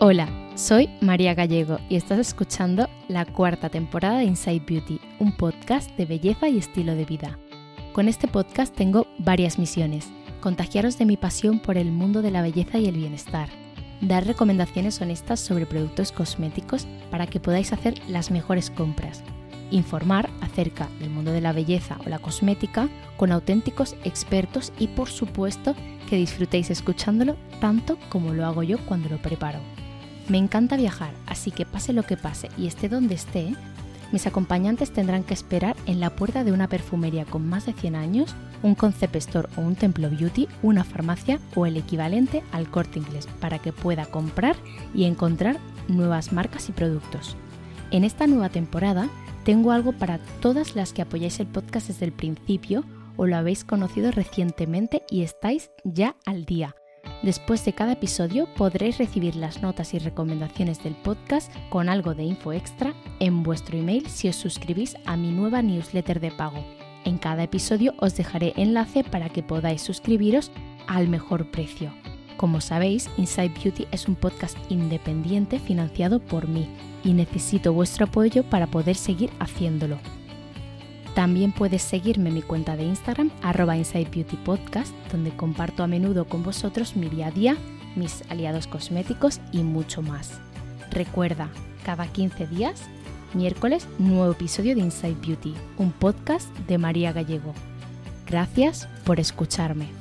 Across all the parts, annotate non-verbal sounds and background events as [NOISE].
Hola, soy María Gallego y estás escuchando la cuarta temporada de Inside Beauty, un podcast de belleza y estilo de vida. Con este podcast tengo varias misiones. Contagiaros de mi pasión por el mundo de la belleza y el bienestar. Dar recomendaciones honestas sobre productos cosméticos para que podáis hacer las mejores compras. Informar acerca del mundo de la belleza o la cosmética con auténticos expertos y por supuesto que disfrutéis escuchándolo tanto como lo hago yo cuando lo preparo. Me encanta viajar, así que pase lo que pase y esté donde esté, mis acompañantes tendrán que esperar en la puerta de una perfumería con más de 100 años, un concept store o un templo beauty, una farmacia o el equivalente al corte inglés para que pueda comprar y encontrar nuevas marcas y productos. En esta nueva temporada tengo algo para todas las que apoyáis el podcast desde el principio o lo habéis conocido recientemente y estáis ya al día. Después de cada episodio podréis recibir las notas y recomendaciones del podcast con algo de info extra en vuestro email si os suscribís a mi nueva newsletter de pago. En cada episodio os dejaré enlace para que podáis suscribiros al mejor precio. Como sabéis, Inside Beauty es un podcast independiente financiado por mí y necesito vuestro apoyo para poder seguir haciéndolo. También puedes seguirme en mi cuenta de Instagram, arroba Inside Beauty Podcast, donde comparto a menudo con vosotros mi día a día, mis aliados cosméticos y mucho más. Recuerda, cada 15 días, miércoles, nuevo episodio de Inside Beauty, un podcast de María Gallego. Gracias por escucharme.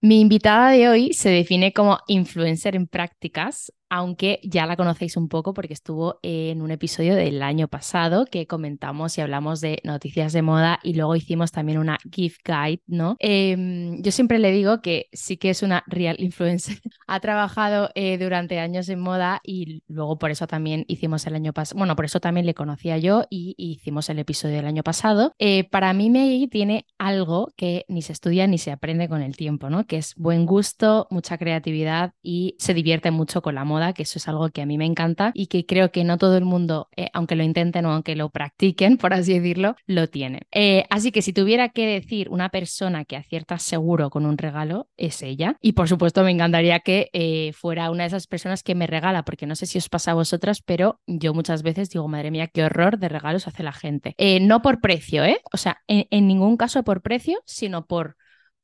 Mi invitada de hoy se define como influencer en prácticas, aunque ya la conocéis un poco porque estuvo en un episodio del año pasado que comentamos y hablamos de noticias de moda y luego hicimos también una gift guide, ¿no? Em, yo siempre le digo que sí que es una real influencer. [LAUGHS] ha trabajado eh, durante años en moda y luego por eso también hicimos el año pasado, bueno, por eso también le conocía yo y, hicimos el episodio del año pasado. Eh, para mí Maggie tiene algo que ni se estudia ni se aprende con el tiempo, ¿no? Que es buen gusto, mucha creatividad y se divierte mucho con la moda que eso es algo que a mí me encanta y que creo que no todo el mundo, eh, aunque lo intenten o aunque lo practiquen, [LAUGHS] por así decirlo, lo tiene. Eh, así que si tuviera que decir una persona que acierta seguro con un regalo, es ella. Y por supuesto me encantaría que eh, fuera una de esas personas que me regala, porque no sé si os pasa a vosotras, pero yo muchas veces digo, madre mía, qué horror de regalos hace la gente. no por precio, ¿eh? O sea, en ningún caso por precio, sino por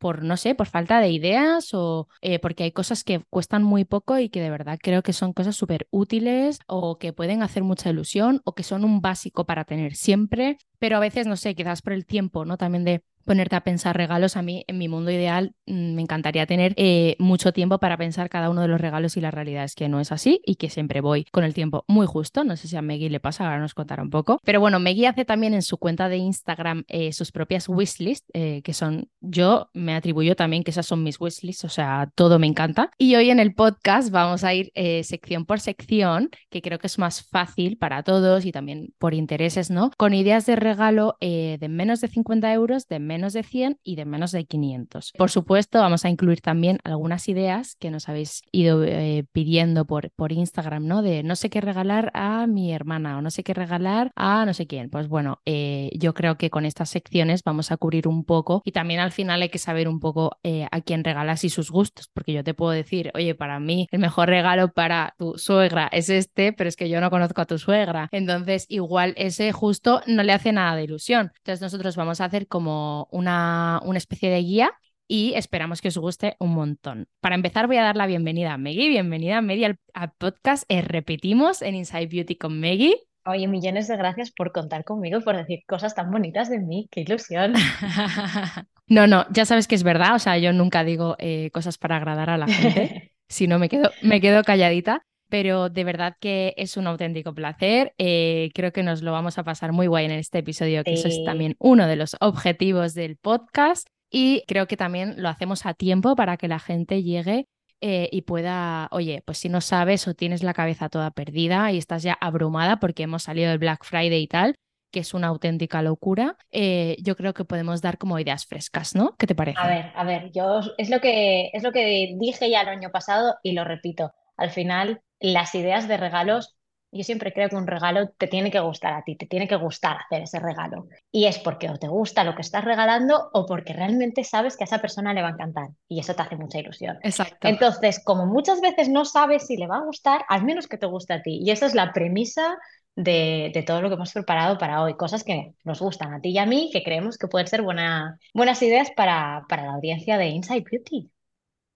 por, no sé, por falta de ideas o eh, porque hay cosas que cuestan muy poco y que de verdad creo que son cosas súper útiles o que pueden hacer mucha ilusión o que son un básico para tener siempre, pero a veces, no sé, quizás por el tiempo, ¿no? También de ponerte a pensar regalos. A mí, en mi mundo ideal, mm, me encantaría tener eh, mucho tiempo para pensar cada uno de los regalos y la realidad es que no es así y que siempre voy con el tiempo muy justo. No sé si a Meggy le pasa, ahora nos contará un poco. Pero bueno, Meggy hace también en su cuenta de Instagram eh, sus propias wishlists, eh, que son, yo me atribuyo también que esas son mis wishlists, o sea, todo me encanta. Y hoy en el podcast vamos a ir sección por sección, que creo que es más fácil para todos y también por intereses, ¿no? Con ideas de regalo de menos de 50 euros, de menos menos de 100 y de menos de 500. Por supuesto, vamos a incluir también algunas ideas que nos habéis ido eh, pidiendo por, por Instagram, ¿no? De no sé qué regalar a mi hermana o no sé qué regalar a no sé quién. Pues bueno, eh, yo creo que con estas secciones vamos a cubrir un poco y también al final hay que saber un poco eh, a quién regalas y sus gustos, porque yo te puedo decir, oye, para mí el mejor regalo para tu suegra es este, pero es que yo no conozco a tu suegra. Entonces, igual ese justo no le hace nada de ilusión. Entonces, nosotros vamos a hacer como una, especie de guía y esperamos que os guste un montón. Para empezar voy a dar la bienvenida a Meggy. Bienvenida Meggy al, podcast. Eh, repetimos en Inside Beauty con Meggy. Oye, millones de gracias por contar conmigo, por decir cosas tan bonitas de mí. ¡Qué ilusión! [LAUGHS] no, no, ya sabes que es verdad. O sea, yo nunca digo eh, cosas para agradar a la gente. [LAUGHS] si no, me quedo, me quedo calladita pero de verdad que es un auténtico placer. Eh, creo que nos lo vamos a pasar muy guay en este episodio, que eso es también uno de los objetivos del podcast. Y creo que también lo hacemos a tiempo para que la gente llegue eh, y pueda, oye, pues si no sabes o tienes la cabeza toda perdida y estás ya abrumada porque hemos salido del Black Friday y tal, que es una auténtica locura, eh, yo creo que podemos dar como ideas frescas, ¿no? ¿Qué te parece? A ver, a ver, yo es lo que es lo que dije ya el año pasado y lo repito. Al final las ideas de regalos yo siempre creo que un regalo te tiene que gustar a ti, te tiene que gustar hacer ese regalo. Y es porque o te gusta lo que estás regalando o porque realmente sabes que a esa persona le va a encantar. Y eso te hace mucha ilusión. Exacto. Entonces, como muchas veces no sabes si le va a gustar, al menos que te guste a ti. Y esa es la premisa de, todo lo que hemos preparado para hoy. Cosas que nos gustan a ti y a mí, que creemos que pueden ser buenas ideas para, para la audiencia de Inside Beauty.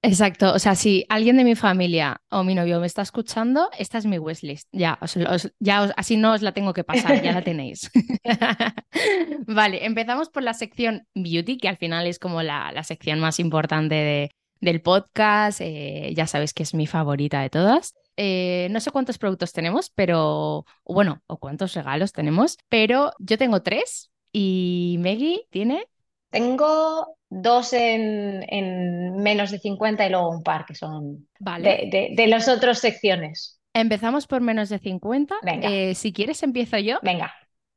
Exacto, o sea, si alguien de mi familia o mi novio me está escuchando, esta es mi wishlist. Ya, ya así no os la tengo que pasar, ya la tenéis. [LAUGHS] vale, empezamos por la sección beauty, que al final es como la, la sección más importante del podcast. Eh, ya sabéis que es mi favorita de todas. Eh, no sé cuántos productos tenemos, pero bueno, o cuántos regalos tenemos, pero yo tengo tres y Meggy tiene. Tengo dos en, menos de 50 y luego un par que son de, de, las otras secciones. Empezamos por menos de 50. Eh, si quieres, empiezo yo. Venga.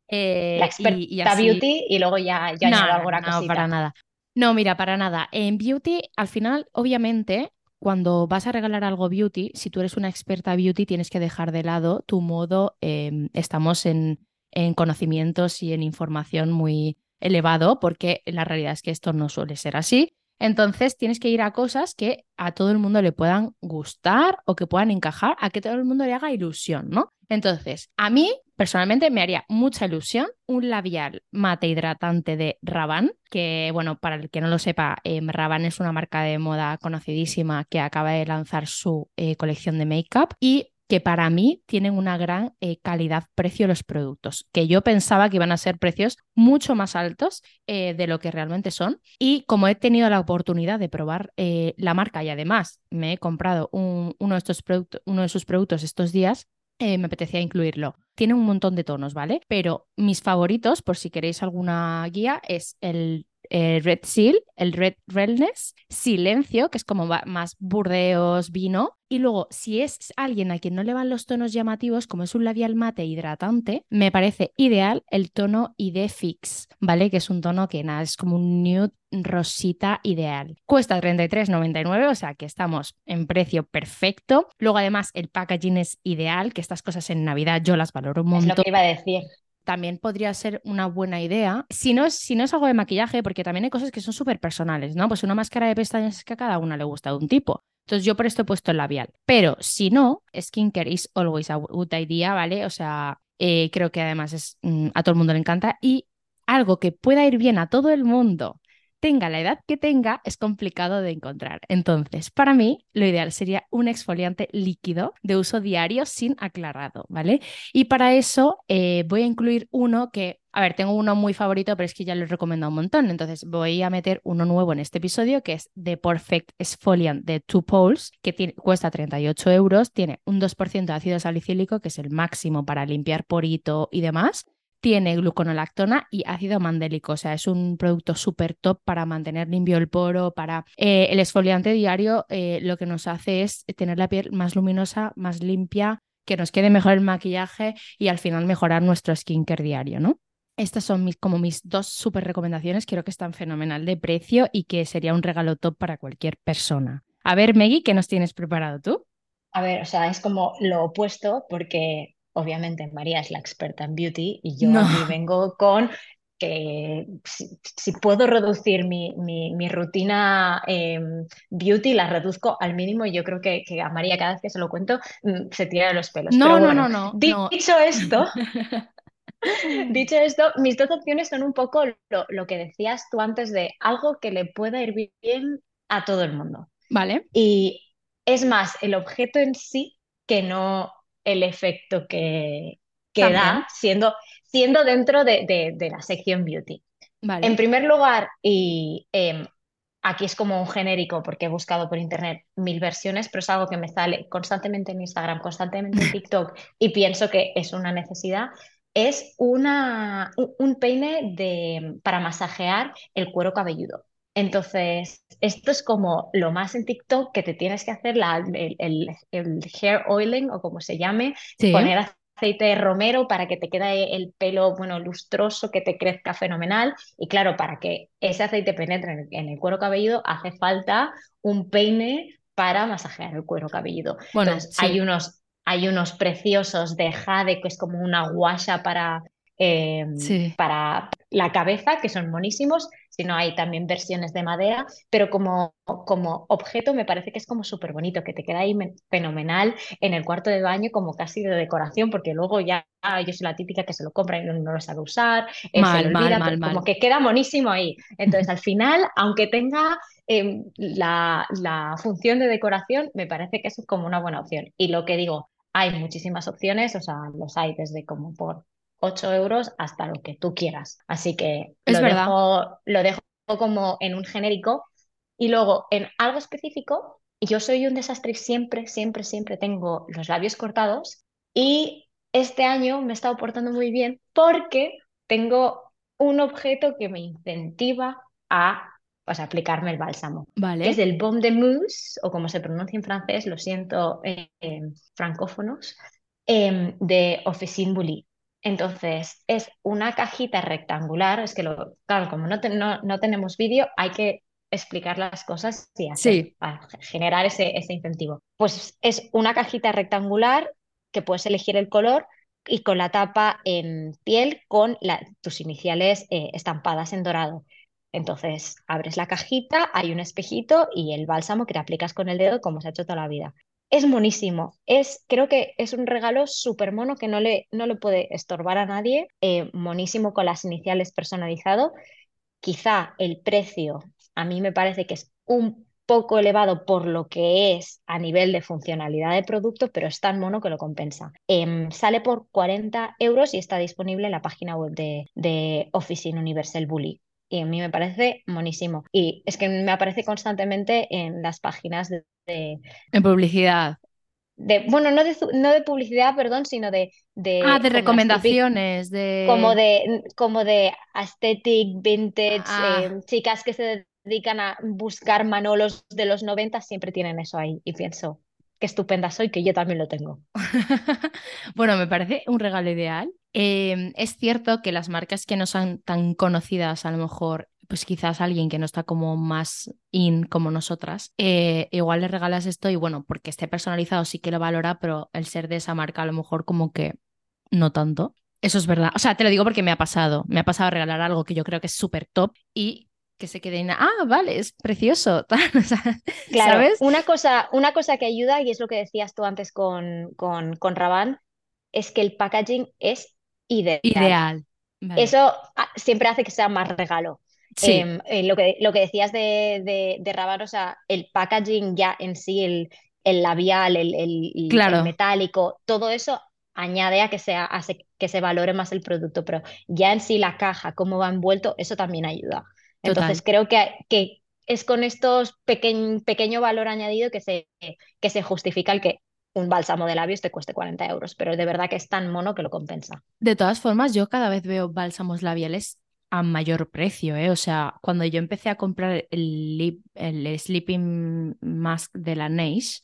Eh, la experta beauty y luego ya, ya no, alguna no, para nada. No, mira, para nada. En beauty, al final, obviamente, cuando vas a regalar algo beauty, si tú eres una experta beauty, tienes que dejar de lado tu modo. Em, estamos en, en conocimientos y en información muy elevado, porque la realidad es que esto no suele ser así. Entonces tienes que ir a cosas que a todo el mundo le puedan gustar o que puedan encajar, a que todo el mundo le haga ilusión, ¿no? Entonces, a mí personalmente me haría mucha ilusión un labial mate hidratante de Rabanne, que bueno, para el que no lo sepa, eh, es una marca de moda conocidísima que acaba de lanzar su eh, colección de make-up y que para mí tienen una gran eh, calidad-precio los productos, que yo pensaba que iban a ser precios mucho más altos eh, de lo que realmente son. Y como he tenido la oportunidad de probar eh, la marca y además me he comprado uno, de estos uno de sus productos estos días, me apetecía incluirlo. Tiene un montón de tonos, ¿vale? Pero mis favoritos, por si queréis alguna guía, es el Red Seal, el Red Redness, Silencio, que es como más burdeos, vino. Y luego, si es alguien a quien no le van los tonos llamativos, como es un labial mate hidratante, me parece ideal el tono ID Fix, ¿vale? Que es un tono que nada, es como un nude rosita ideal. Cuesta 33,99, o sea que estamos en precio perfecto. Luego, además, el packaging es ideal, que estas cosas en Navidad yo las valoro un montón. Es lo que iba a decir también podría ser una buena idea. Si no es, si no es algo de maquillaje, porque también hay cosas que son súper personales, ¿no? Pues una máscara de pestañas es que a cada una le gusta de un tipo. Entonces yo por esto he puesto el labial. Pero si no, skincare is always a good idea, ¿vale? O sea, eh, creo que además es, mm, a todo el mundo le encanta. Y algo que pueda ir bien a todo el mundo tenga la edad que tenga, es complicado de encontrar. Entonces, para mí, lo ideal sería un exfoliante líquido de uso diario sin aclarado, ¿vale? Y para eso eh, voy a incluir uno que, a ver, tengo uno muy favorito, pero es que ya lo he recomendado un montón. Entonces, voy a meter uno nuevo en este episodio, que es The Perfect Exfoliant de Two Poles, que cuesta 38 euros, tiene un 2% de ácido salicílico, que es el máximo para limpiar porito y demás tiene gluconolactona y ácido mandélico, o sea, es un producto súper top para mantener limpio el poro, para eh, el exfoliante diario, eh, lo que nos hace es tener la piel más luminosa, más limpia, que nos quede mejor el maquillaje y al final mejorar nuestro skincare diario, ¿no? Estas son como mis dos súper recomendaciones, creo que están fenomenal de precio y que sería un regalo top para cualquier persona. A ver, Meggy, ¿qué nos tienes preparado tú? A ver, o sea, es como lo opuesto porque obviamente María es la experta en beauty y yo vengo con que si, puedo reducir mi, mi, rutina em, beauty, la reduzco al mínimo y yo creo que, que, a María cada vez que se lo cuento mm, se tira de los pelos. No, no, no, no. Dicho esto, [LAUGHS] dicho esto, mis dos opciones son un poco lo, lo que decías tú antes de algo que le pueda ir bien a todo el mundo. Vale. Y es más el objeto en sí que no el efecto que, que da siendo, siendo dentro de, la sección beauty. En primer lugar, y em, aquí es como un genérico porque he buscado por internet mil versiones, pero es algo que me sale constantemente en Instagram, constantemente en [LAUGHS] TikTok y pienso que es una necesidad, es una, un peine de, para masajear el cuero cabelludo. Entonces, esto es como lo más en TikTok que te tienes que hacer la, el, hair oiling o como se llame, poner aceite de romero para que te quede el pelo, bueno, lustroso, que te crezca fenomenal. Y claro, para que ese aceite penetre en el, cuero cabelludo hace falta un peine para masajear el cuero cabelludo. Bueno, hay unos hay unos preciosos de jade, que es como una guasha para, em, para la cabeza, que son monísimos, sino hay también versiones de madera, pero como, como objeto me parece que es como súper bonito, que te queda ahí fenomenal en el cuarto de baño como casi de decoración, porque luego ya yo soy la típica que se lo compra y no, lo sabe usar, eh, se lo olvida, pero como que queda monísimo ahí. Entonces al [LAUGHS] final, aunque tenga em, la, la función de decoración, me parece que es como una buena opción. Y lo que digo, hay muchísimas opciones, o sea, los hay desde como por 8 euros hasta lo que tú quieras. Así que lo, Dejo, lo dejo como en un genérico. Y luego, en algo específico, yo soy un desastre siempre, siempre, siempre tengo los labios cortados. Y este año me he estado portando muy bien porque tengo un objeto que me incentiva a pues, aplicarme el bálsamo. Vale. es el Baume de Mousse, o como se pronuncia en francés, lo siento, francófonos, em, de Officine Bully. Entonces, es una cajita rectangular, es que, lo, claro, como no, no, tenemos vídeo, hay que explicar las cosas y así para generar ese, ese incentivo. Pues es una cajita rectangular que puedes elegir el color y con la tapa en piel con tus iniciales eh, estampadas en dorado. Entonces, abres la cajita, hay un espejito y el bálsamo que te aplicas con el dedo como se ha hecho toda la vida es monísimo. Es, creo que es un regalo súper mono que no le, no puede estorbar a nadie. Eh, monísimo con las iniciales personalizado. Quizá el precio a mí me parece que es un poco elevado por lo que es a nivel de funcionalidad de producto, pero es tan mono que lo compensa. Em, sale por 40 euros y está disponible en la página web de, de Officine Universal Bully y a mí me parece monísimo. Y es que me aparece constantemente en las páginas de... en publicidad. De, bueno, no de, no de publicidad, perdón, sino de... de ah, de recomendaciones, de... Como de, como de aesthetic, vintage, ah. eh, chicas que se dedican a buscar manolos de los 90, siempre tienen eso ahí. Y pienso, qué estupenda soy, que yo también lo tengo. [LAUGHS] bueno, me parece un regalo ideal Em, es cierto que las marcas que no son tan conocidas, a lo mejor, pues quizás alguien que no está como más in como nosotras, eh, igual le regalas esto y bueno, porque esté personalizado sí que lo valora, pero el ser de esa marca a lo mejor como que no tanto. Eso es verdad. O sea, te lo digo porque me ha pasado. Me ha pasado regalar algo que yo creo que es súper top y que se quede en, ah, vale, es precioso. [LAUGHS] claro, ¿sabes? Una cosa, una cosa que ayuda, y es lo que decías tú antes con, con, con Raban, es que el packaging es ideal. Eso ah, siempre hace que sea más regalo. Em, eh, lo, que, lo que decías de, de, de o sea, el packaging ya en sí, el, el labial, el, el, metálico, todo eso añade a que, sea, que se valore más el producto, pero ya en sí la caja, cómo va envuelto, eso también ayuda. Entonces creo que, que es con estos pequeño, pequeño valor añadido que se, que se justifica el que un bálsamo de labios te cueste 40 euros, pero de verdad que es tan mono que lo compensa. De todas formas, yo cada vez veo bálsamos labiales a mayor precio, ¿eh? O sea, cuando yo empecé a comprar el, el Sleeping Mask de la Neige,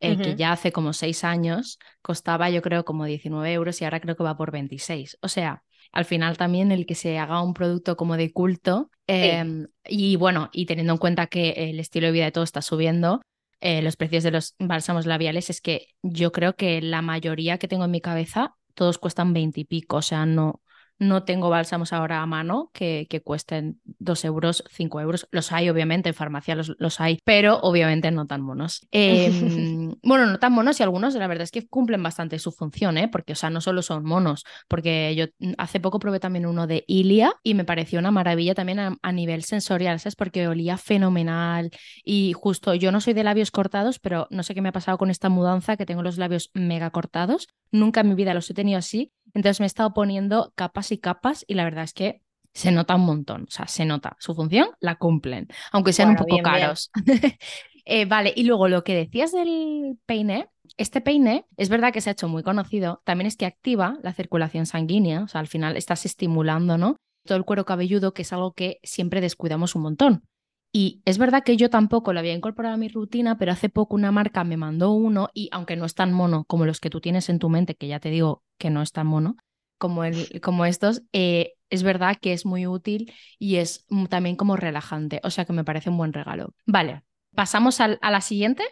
el que ya hace como seis años costaba yo creo como 19 euros y ahora creo que va por 26. O sea, al final también el que se haga un producto como de culto em, y bueno, y teniendo en cuenta que el estilo de vida de todo está subiendo, eh, los precios de los bálsamos labiales es que yo creo que la mayoría que tengo en mi cabeza, todos cuestan 20 y pico, o sea, no, no tengo bálsamos ahora a mano que, que cuesten 2 euros, 5 euros. Los hay, obviamente, en farmacia los, los hay, pero obviamente no tan monos. [LAUGHS] Em, bueno, no tan monos y algunos, la verdad es que cumplen bastante su función, ¿eh? porque, o sea, no solo son monos, porque yo hace poco probé también uno de Ilia y me pareció una maravilla también a, nivel sensorial, ¿sabes? Porque olía fenomenal y justo yo no soy de labios cortados, pero no sé qué me ha pasado con esta mudanza que tengo los labios mega cortados. Nunca en mi vida los he tenido así entonces me he estado poniendo capas y capas y la verdad es que se nota un montón, o sea, se nota. Su función la cumplen, aunque sean un poco caros. [LAUGHS] Eh, vale, y luego lo que decías del peine, este peine es verdad que se ha hecho muy conocido, también es que activa la circulación sanguínea, o sea, al final estás estimulando, ¿no? Todo el cuero cabelludo, que es algo que siempre descuidamos un montón. Y es verdad que yo tampoco lo había incorporado a mi rutina, pero hace poco una marca me mandó uno y aunque no es tan mono como los que tú tienes en tu mente, que ya te digo que no es tan mono como, el, como estos, eh, es verdad que es muy útil y es también como relajante, o sea que me parece un buen regalo. Vale, pasamos a la siguiente,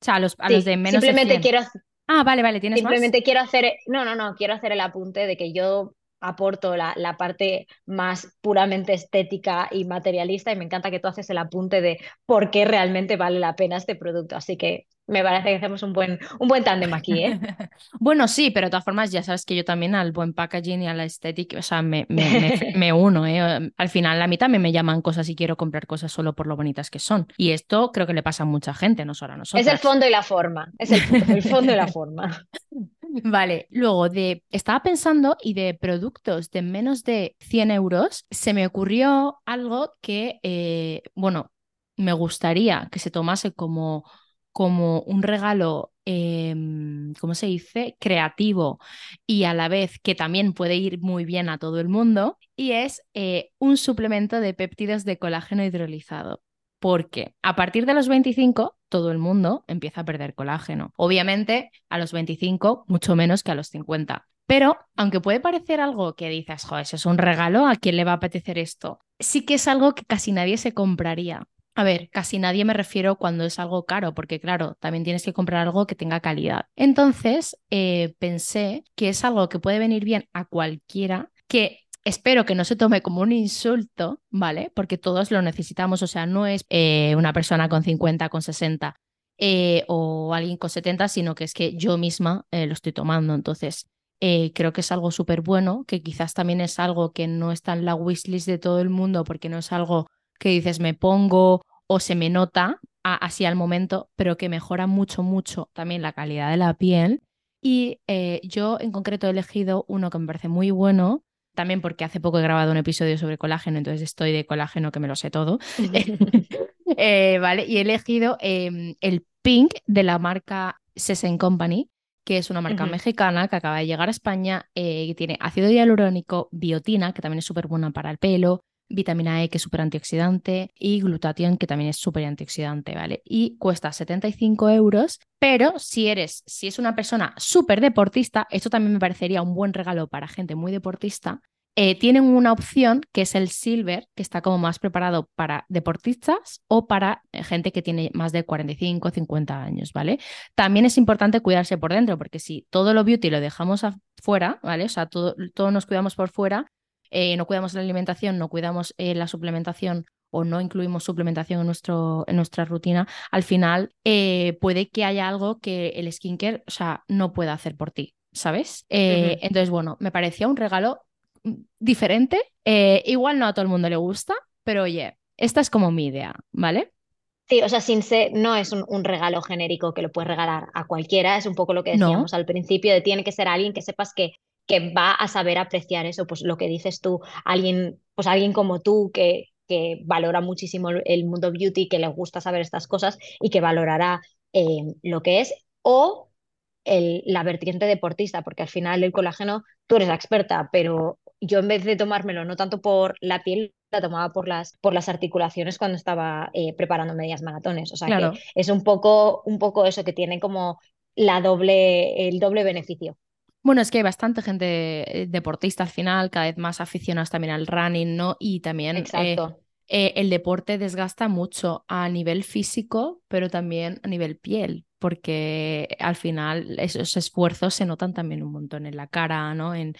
o sea, a los, a los de menos simplemente quiero Ah, vale, vale, tienes Simplemente quiero hacer, no, no, no, quiero hacer el apunte de que yo aporto la, la, parte más puramente estética y materialista y me encanta que tú haces el apunte de por qué realmente vale la pena este producto. Así que me parece que hacemos un buen, un buen tándem aquí, ¿eh? [LAUGHS] bueno, sí, pero de todas formas ya sabes que yo también al buen packaging y a la estética, o sea, me, me, [LAUGHS] me, uno, ¿eh? Al final a mí también me llaman cosas y quiero comprar cosas solo por lo bonitas que son. Y esto creo que le pasa a mucha gente, no solo a nosotros. Es el fondo y la forma, es el, el fondo y la forma. [LAUGHS] Vale, luego de, estaba pensando y de productos de menos de 100 euros, se me ocurrió algo que, eh, bueno, me gustaría que se tomase como, como un regalo, em, ¿cómo se dice? Creativo y a la vez que también puede ir muy bien a todo el mundo, y es eh, un suplemento de péptidos de colágeno hidrolizado porque a partir de los 25 todo el mundo empieza a perder colágeno. Obviamente a los 25 mucho menos que a los 50. Pero aunque puede parecer algo que dices, joder, eso es un regalo, ¿a quién le va a apetecer esto? Sí que es algo que casi nadie se compraría. A ver, casi nadie me refiero cuando es algo caro, porque claro, también tienes que comprar algo que tenga calidad. Entonces, eh, pensé que es algo que puede venir bien a cualquiera, que Espero que no se tome como un insulto, ¿vale? Porque todos lo necesitamos, o sea, no es eh, una persona con 50, con 60 eh, o alguien con 70, sino que es que yo misma lo estoy tomando. Entonces, creo que es algo súper bueno, que quizás también es algo que no está en la wishlist de todo el mundo, porque no es algo que dices me pongo o se me nota así al momento, pero que mejora mucho, mucho también la calidad de la piel. Y yo en concreto he elegido uno que me parece muy bueno, también porque hace poco he grabado un episodio sobre colágeno, entonces estoy de colágeno que me lo sé todo. [LAUGHS] Eh, [LAUGHS] vale, y he elegido em, el Pink de la marca Sesen Company, que es una marca mexicana que acaba de llegar a España, eh, que tiene ácido hialurónico, biotina, que también es súper buena para el pelo, vitamina E, que es súper antioxidante, y glutatión, que también es súper antioxidante, ¿vale? Y cuesta 75 euros, pero si eres, si es una persona súper deportista, esto también me parecería un buen regalo para gente muy deportista. Eh, tienen una opción que es el silver, que está como más preparado para deportistas o para eh, gente que tiene más de 45 o 50 años, ¿vale? También es importante cuidarse por dentro, porque si todo lo beauty lo dejamos afuera, ¿vale? O sea, todo, todo nos cuidamos por fuera, eh, no cuidamos la alimentación, no cuidamos eh, la suplementación o no incluimos suplementación en, nuestro, en nuestra rutina, al final eh, puede que haya algo que el skincare o sea, no pueda hacer por ti, ¿sabes? Entonces, bueno, me parecía un regalo mm, diferente. igual no a todo el mundo le gusta, pero oye, esta es como mi idea, ¿vale? Sí, o sea, sin ser, no es un, regalo genérico que lo puedes regalar a cualquiera, es un poco lo que decíamos al principio, de tiene que ser alguien que sepas que que va a saber apreciar eso, pues lo que dices tú, alguien, pues alguien como tú que, que valora muchísimo el mundo beauty, que le gusta saber estas cosas y que valorará eh, lo que es, o el, la vertiente deportista, porque al final el colágeno, tú eres la experta, pero yo en vez de tomármelo no tanto por la piel, la tomaba por las, por las articulaciones cuando estaba eh, preparando medias maratones. O sea que es un poco, un poco eso que tiene como la doble, el doble beneficio. Bueno, es que hay bastante gente eh, deportista al final, cada vez más aficionados también al running, ¿no? Y también eh, eh, el deporte desgasta mucho a nivel físico, pero también a nivel piel, porque al final esos esfuerzos se notan también un montón en la cara, ¿no? En,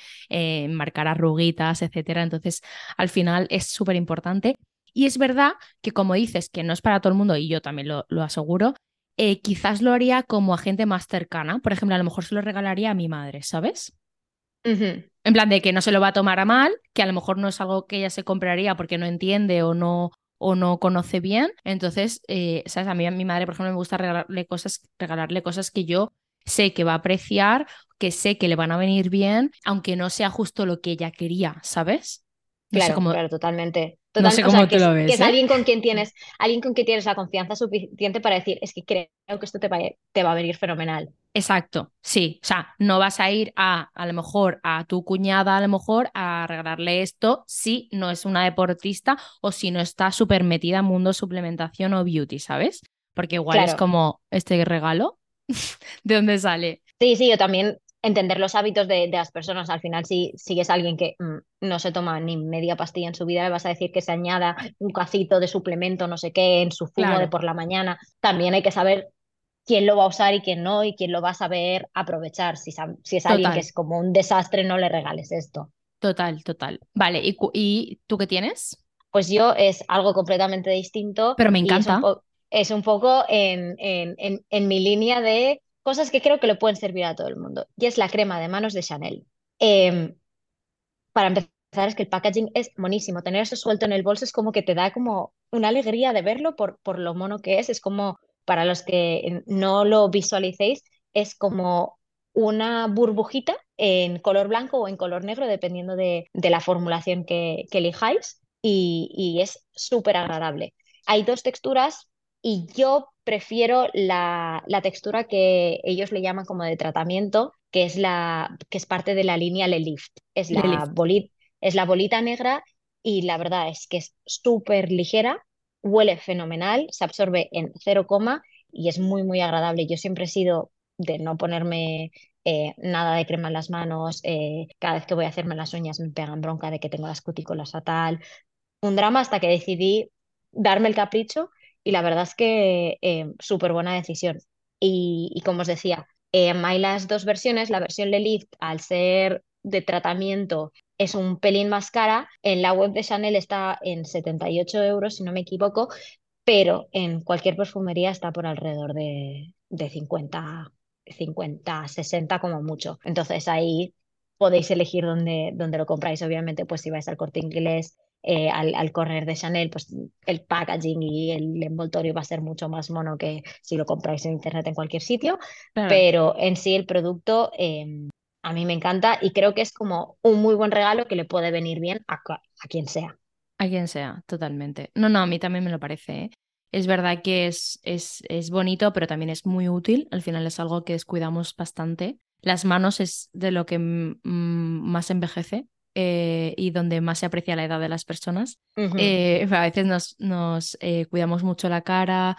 marcar arruguitas, etcétera. Entonces, al final es súper importante. Y es verdad que, como dices, que no es para todo el mundo, y yo también lo, lo aseguro, eh, quizás lo haría como a gente más cercana. Por ejemplo, a lo mejor se lo regalaría a mi madre, ¿sabes? En plan de que no se lo va a tomar a mal, que a lo mejor no es algo que ella se compraría porque no entiende o no, o no conoce bien. Entonces, eh, ¿sabes? A mí, a mi madre, por ejemplo, me gusta regalarle cosas, regalarle cosas que yo sé que va a apreciar, que sé que le van a venir bien, aunque no sea justo lo que ella quería, ¿sabes? Claro, claro, totalmente. No sé cómo te lo ves. Que es ¿eh? alguien con quien tienes, alguien con quien tienes la confianza suficiente para decir, es que creo que esto te va, te va a venir fenomenal. Exacto, sí. O sea, no vas a ir a, a lo mejor, a tu cuñada, a lo mejor, a regalarle esto si no es una deportista o si no está súper metida en mundo suplementación o beauty, ¿sabes? Porque igual es como este regalo. [LAUGHS] ¿De dónde sale? Sí, sí, yo también entender los hábitos de, las personas. Al final, si sigues a alguien que mm, no se toma ni media pastilla en su vida, le vas a decir que se añada un cacito de suplemento, no sé qué, en su zumo de por la mañana. También hay que saber quién lo va a usar y quién no, y quién lo va a saber aprovechar. Si, si es alguien que es como un desastre, no le regales esto. Total, total. Vale, ¿y, y tú qué tienes? Pues yo es algo completamente distinto. Pero me encanta. Es un, poco en, en, en, mi línea de cosas que creo que le pueden servir a todo el mundo. Y es la crema de manos de Chanel. Em, para empezar, es que el packaging es monísimo. Tener eso suelto en el bolso es como que te da como una alegría de verlo por, por lo mono que es. Es como, para los que no lo visualicéis, es como una burbujita en color blanco o en color negro, dependiendo de, la formulación que, elijáis, y, es súper agradable. Hay dos texturas y yo prefiero la, textura que ellos le llaman como de tratamiento, que es, la, que es parte de la línea Le Lift. Es la, bolita, es la bolita negra y la verdad es que es súper ligera, huele fenomenal, se absorbe en 0, y es muy, muy agradable. Yo siempre he sido de no ponerme eh, nada de crema en las manos, eh, cada vez que voy a hacerme las uñas me pegan bronca de que tengo las cutículas fatal. Un drama hasta que decidí darme el capricho y la verdad es que eh, súper buena decisión. Y, como os decía, hay las dos versiones, la versión Lelift al ser de tratamiento es un pelín más cara. En la web de Chanel está en 78 euros, si no me equivoco, pero en cualquier perfumería está por alrededor de, de 50, 50, 60 como mucho. Entonces ahí podéis elegir dónde, dónde lo compráis. Obviamente, pues si vais al corte inglés, eh, al, correr de Chanel, pues el packaging y el envoltorio va a ser mucho más mono que si lo compráis en internet en cualquier sitio. Pero en sí el producto em, a mí me encanta y creo que es como un muy buen regalo que le puede venir bien a, a quien sea. A quien sea, totalmente. No, no, a mí también me lo parece. ¿eh? Es verdad que es, es, es bonito, pero también es muy útil. Al final es algo que descuidamos bastante. Las manos es de lo que más envejece eh, y donde más se aprecia la edad de las personas. Eh, a veces nos, nos eh, cuidamos mucho la cara,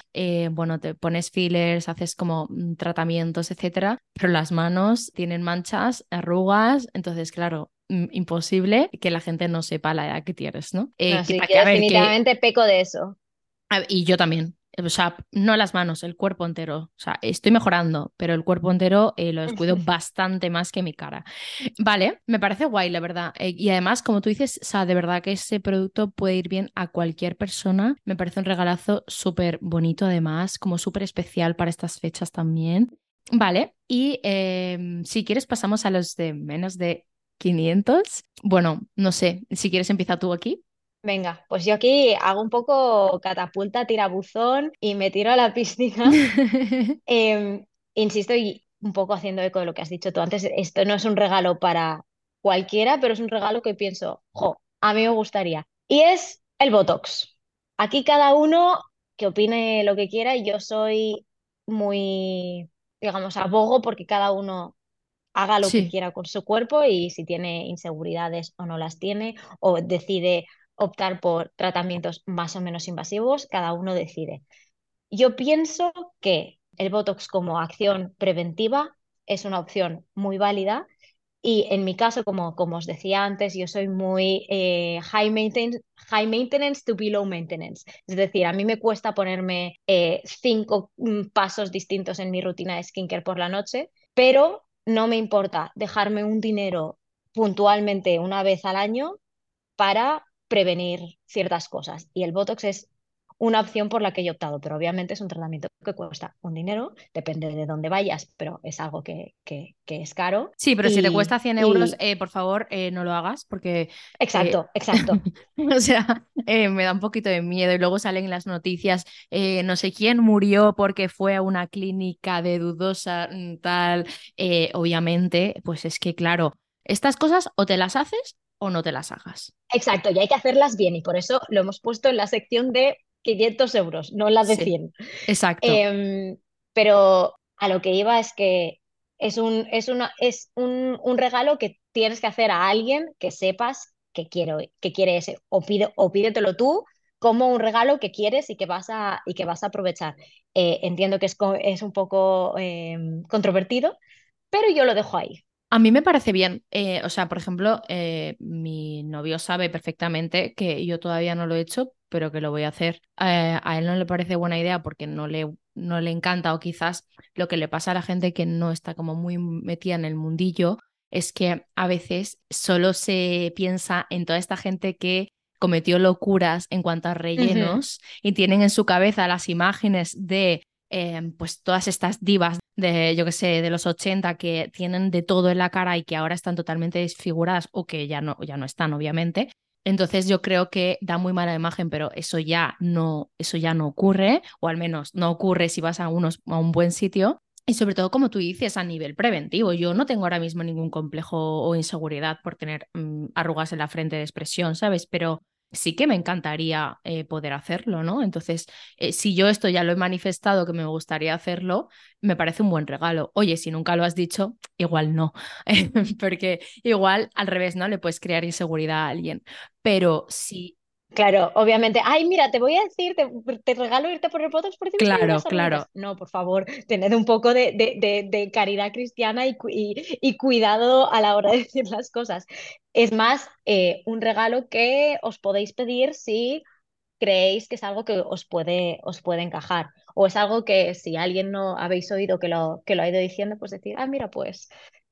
bueno, te pones fillers, haces como mm, tratamientos, etcétera, pero las manos tienen manchas, arrugas, entonces, claro, mm, imposible que la gente no sepa la edad que tienes, ¿no? Así que, definitivamente peco de eso. Y yo también. O sea, no las manos, el cuerpo entero. O sea, estoy mejorando, pero el cuerpo entero eh, lo descuido [LAUGHS] bastante más que mi cara. Vale, me parece guay, la verdad. Eh, y además, como tú dices, o sea, de verdad que ese producto puede ir bien a cualquier persona. Me parece un regalazo súper bonito, además, como súper especial para estas fechas también. Vale, y em, si quieres pasamos a los de menos de 500. Bueno, no sé, si quieres empieza tú aquí. Venga, pues yo aquí hago un poco catapulta, tirabuzón y me tiro a la piscina. [LAUGHS] Em, insisto, y un poco haciendo eco de lo que has dicho tú antes, esto no es un regalo para cualquiera, pero es un regalo que pienso, jo, a mí me gustaría. Y es el Botox. Aquí cada uno que opine lo que quiera y yo soy muy, digamos, abogo porque cada uno haga lo que quiera con su cuerpo y si tiene inseguridades o no las tiene o decide optar por tratamientos más o menos invasivos, cada uno decide. Yo pienso que el Botox como acción preventiva es una opción muy válida y en mi caso, como, como os decía antes, yo soy muy eh, high, maintenance, high maintenance to be low maintenance. Es decir, a mí me cuesta ponerme eh, cinco mm, pasos distintos en mi rutina de skincare por la noche, pero no me importa dejarme un dinero puntualmente una vez al año para prevenir ciertas cosas. Y el Botox es una opción por la que he optado, pero obviamente es un tratamiento que cuesta un dinero, depende de dónde vayas, pero es algo que, que, es caro. Sí, pero si te cuesta 100 euros, eh, por favor, eh, no lo hagas porque... Eh, exacto, exacto. [LAUGHS] o sea, me da un poquito de miedo y luego salen las noticias, no sé quién murió porque fue a una clínica de dudosa mm, tal, obviamente, pues es que claro, estas cosas o te las haces o no te las hagas. Exacto, y hay que hacerlas bien y por eso lo hemos puesto en la sección de 500 euros, no en la de 100. exacto. Em, pero a lo que iba es que es, un, es, una, es un, regalo que tienes que hacer a alguien que sepas que, quiero, que quiere ese, o, pide, o pídetelo tú como un regalo que quieres y que vas a, y que vas a aprovechar. Eh, entiendo que es, es un poco em, controvertido, pero yo lo dejo ahí. A mí me parece bien. Eh, o sea, por ejemplo, eh, mi novio sabe perfectamente que yo todavía no lo he hecho, pero que lo voy a hacer. Eh, a él no le parece buena idea porque no le no le encanta o quizás lo que le pasa a la gente que no está como muy metida en el mundillo es que a veces solo se piensa en toda esta gente que cometió locuras en cuanto a rellenos y tienen en su cabeza las imágenes de em, pues todas estas divas de, yo que sé, de los 80 que tienen de todo en la cara y que ahora están totalmente desfiguradas o que ya no, ya no están, obviamente. Entonces yo creo que da muy mala imagen, pero eso ya no, eso ya no ocurre, o al menos no ocurre si vas a, unos, a un buen sitio. Y sobre todo, como tú dices, a nivel preventivo. Yo no tengo ahora mismo ningún complejo o inseguridad por tener mm, arrugas en la frente de expresión, ¿sabes? Pero sí que me encantaría eh, poder hacerlo, ¿no? Entonces, eh, si yo esto ya lo he manifestado que me gustaría hacerlo, me parece un buen regalo. Oye, si nunca lo has dicho, igual no, [LAUGHS] porque igual al revés, ¿no? Le puedes crear inseguridad a alguien. Pero si Claro, obviamente. Ay, mira, te voy a decir, te, regalo irte por el Botox por Claro, claro. No, por favor, tened un poco de, de, caridad cristiana y, y, cuidado a la hora de [LAUGHS] decir las cosas. Es más, eh, un regalo que os podéis pedir si creéis que es algo que os puede, os puede encajar. O es algo que si alguien no habéis oído que lo, que lo ha ido diciendo, pues decir, ah, mira, pues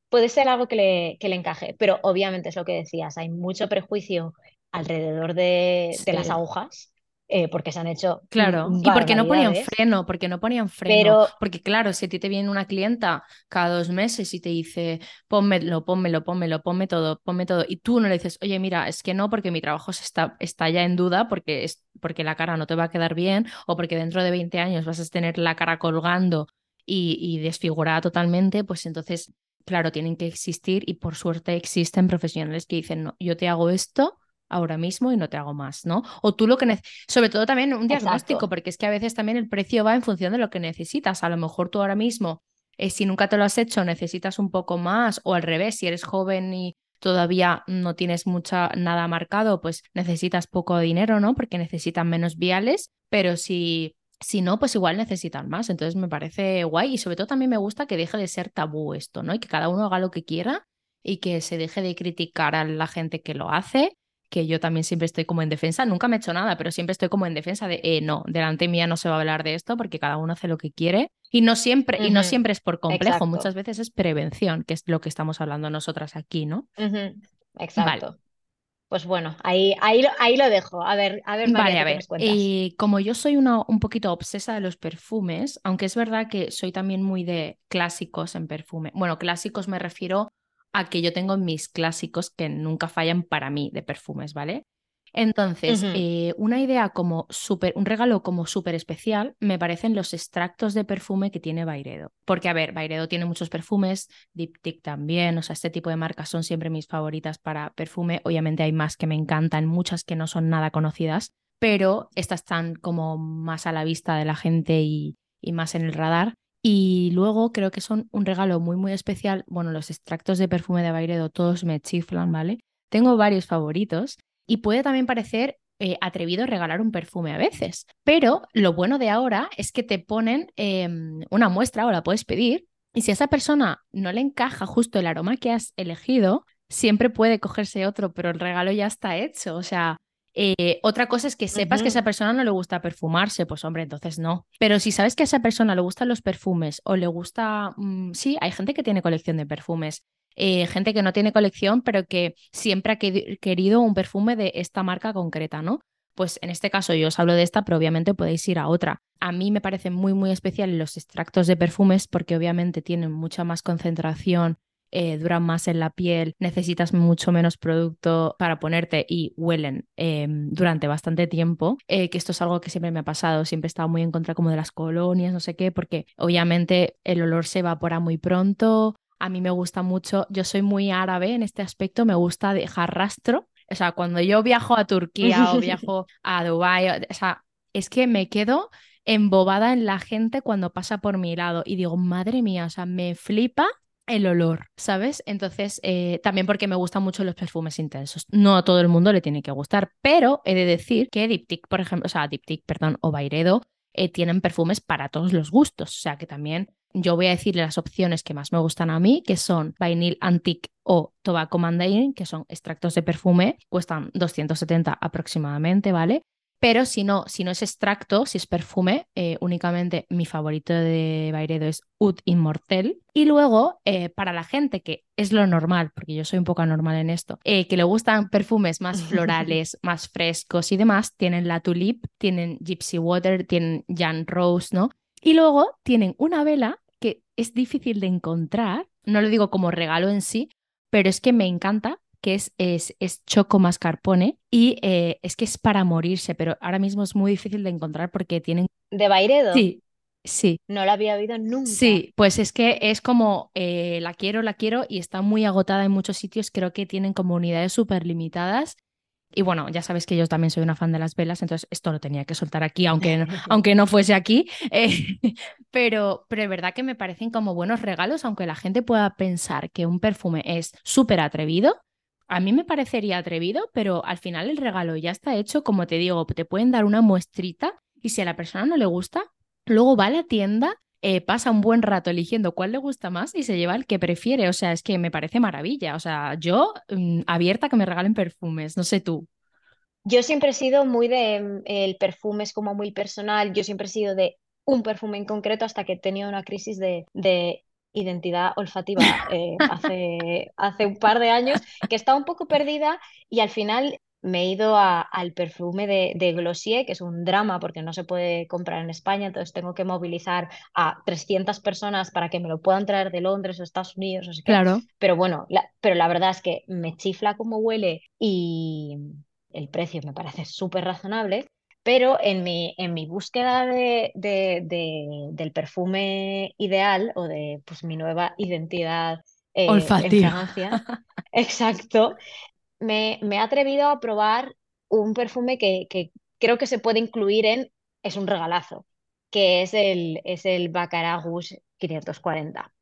puede ser algo que le, que le encaje. Pero obviamente es lo que decías, hay mucho prejuicio alrededor de, las agujas. Eh, porque se han hecho. Claro, y porque no ponían freno, porque no ponían freno. Porque, claro, si a ti te viene una clienta cada dos meses y te dice, pónmelo, pónmelo, pónmelo, ponme todo, ponme todo, y tú no le dices, oye, mira, es que no, porque mi trabajo está, está ya en duda, porque, es, porque la cara no te va a quedar bien, o porque dentro de 20 años vas a tener la cara colgando y, y desfigurada totalmente, pues entonces, claro, tienen que existir, y por suerte existen profesionales que dicen, no, yo te hago esto ahora mismo y no te hago más, ¿no? O tú lo que sobre todo también un diagnóstico, porque es que a veces también el precio va en función de lo que necesitas. A lo mejor tú ahora mismo, eh, si nunca te lo has hecho, necesitas un poco más, o al revés, si eres joven y todavía no tienes mucha nada marcado, pues necesitas poco dinero, ¿no? Porque necesitan menos viales, pero si si no, pues igual necesitan más. Entonces me parece guay y sobre todo también me gusta que deje de ser tabú esto, ¿no? Y que cada uno haga lo que quiera y que se deje de criticar a la gente que lo hace que yo también siempre estoy como en defensa, nunca me he hecho nada, pero siempre estoy como en defensa de, eh, no, delante mía no se va a hablar de esto porque cada uno hace lo que quiere y no siempre, y no siempre es por complejo, muchas veces es prevención, que es lo que estamos hablando nosotras aquí, ¿no? Exacto. Pues bueno, ahí, ahí, ahí lo dejo. A ver, a ver, María, vale, a ver. Y como yo soy una, un poquito obsesa de los perfumes, aunque es verdad que soy también muy de clásicos en perfume. Bueno, clásicos me refiero a que yo tengo mis clásicos que nunca fallan para mí de perfumes, ¿vale? Entonces, eh, una idea como súper, un regalo como súper especial me parecen los extractos de perfume que tiene Bairedo. Porque, a ver, Bairedo tiene muchos perfumes, Diptyque también, o sea, este tipo de marcas son siempre mis favoritas para perfume. Obviamente hay más que me encantan, muchas que no son nada conocidas, pero estas están como más a la vista de la gente y, y más en el radar. Y luego creo que son un regalo muy, muy especial. Bueno, los extractos de perfume de Bairedo todos me chiflan, ¿vale? Tengo varios favoritos y puede también parecer eh, atrevido regalar un perfume a veces. Pero lo bueno de ahora es que te ponen em, una muestra o la puedes pedir y si a esa persona no le encaja justo el aroma que has elegido, siempre puede cogerse otro, pero el regalo ya está hecho. O sea, eh, otra cosa es que sepas que a esa persona no le gusta perfumarse, pues hombre, entonces no. Pero si sabes que a esa persona le gustan los perfumes o le gusta, mm, sí, hay gente que tiene colección de perfumes, eh, gente que no tiene colección, pero que siempre ha querido un perfume de esta marca concreta, ¿no? Pues en este caso yo os hablo de esta, pero obviamente podéis ir a otra. A mí me parecen muy, muy especiales los extractos de perfumes porque obviamente tienen mucha más concentración eh, duran más en la piel, necesitas mucho menos producto para ponerte y huelen em, durante bastante tiempo, eh, que esto es algo que siempre me ha pasado, siempre he estado muy en contra como de las colonias, no sé qué, porque obviamente el olor se evapora muy pronto, a mí me gusta mucho, yo soy muy árabe en este aspecto, me gusta dejar rastro, o sea, cuando yo viajo a Turquía o viajo [LAUGHS] a Dubái, o sea, es que me quedo embobada en la gente cuando pasa por mi lado y digo, madre mía, o sea, me flipa el olor, ¿sabes? Entonces, eh, también porque me gustan mucho los perfumes intensos. No a todo el mundo le tiene que gustar, pero he de decir que Diptyque, por ejemplo, o sea, Diptyque, perdón, o Bairedo, eh, tienen perfumes para todos los gustos. O sea, que también yo voy a decirle las opciones que más me gustan a mí, que son Vinyl Antique o Tobacco Mandarin, que son extractos de perfume, cuestan 270 aproximadamente, ¿vale? Pero si no, si no es extracto, si es perfume, eh, únicamente mi favorito de Bairedo es Oud Immortel. Y luego, eh, para la gente que es lo normal, porque yo soy un poco anormal en esto, eh, que le gustan perfumes más [LAUGHS] florales, más frescos y demás, tienen la Tulip, tienen Gypsy Water, tienen Jan Rose, ¿no? Y luego tienen una vela que es difícil de encontrar, no lo digo como regalo en sí, pero es que me encanta que es, es, es Choco Mascarpone y eh, es que es para morirse, pero ahora mismo es muy difícil de encontrar porque tienen... ¿De Bairedo? Sí, sí. No la había oído nunca. Sí, pues es que es como eh, la quiero, la quiero y está muy agotada en muchos sitios, creo que tienen como unidades súper limitadas. Y bueno, ya sabes que yo también soy una fan de las velas, entonces esto lo tenía que soltar aquí, aunque no, [LAUGHS] aunque no fuese aquí. Eh, [LAUGHS] pero, pero es verdad que me parecen como buenos regalos, aunque la gente pueda pensar que un perfume es súper atrevido, a mí me parecería atrevido, pero al final el regalo ya está hecho, como te digo, te pueden dar una muestrita y si a la persona no le gusta, luego va a la tienda, eh, pasa un buen rato eligiendo cuál le gusta más y se lleva el que prefiere. O sea, es que me parece maravilla. O sea, yo mm, abierta que me regalen perfumes, no sé tú. Yo siempre he sido muy de, mm, el perfume es como muy personal, yo siempre he sido de un perfume en concreto hasta que he tenido una crisis de, de identidad olfativa eh, hace, hace un par de años, que estaba un poco perdida y al final me he ido al perfume de, de, Glossier, que es un drama porque no se puede comprar en España, entonces tengo que movilizar a 300 personas para que me lo puedan traer de Londres o Estados Unidos. O sea, claro. Pero bueno, pero la verdad es que me chifla cómo huele y el precio me parece súper razonable pero en mi, en mi búsqueda de, del perfume ideal o de pues, mi nueva identidad eh, en Francia, [LAUGHS] exacto, me, me, he atrevido a probar un perfume que, que, creo que se puede incluir en, es un regalazo, que es el, es el Baccarat 540,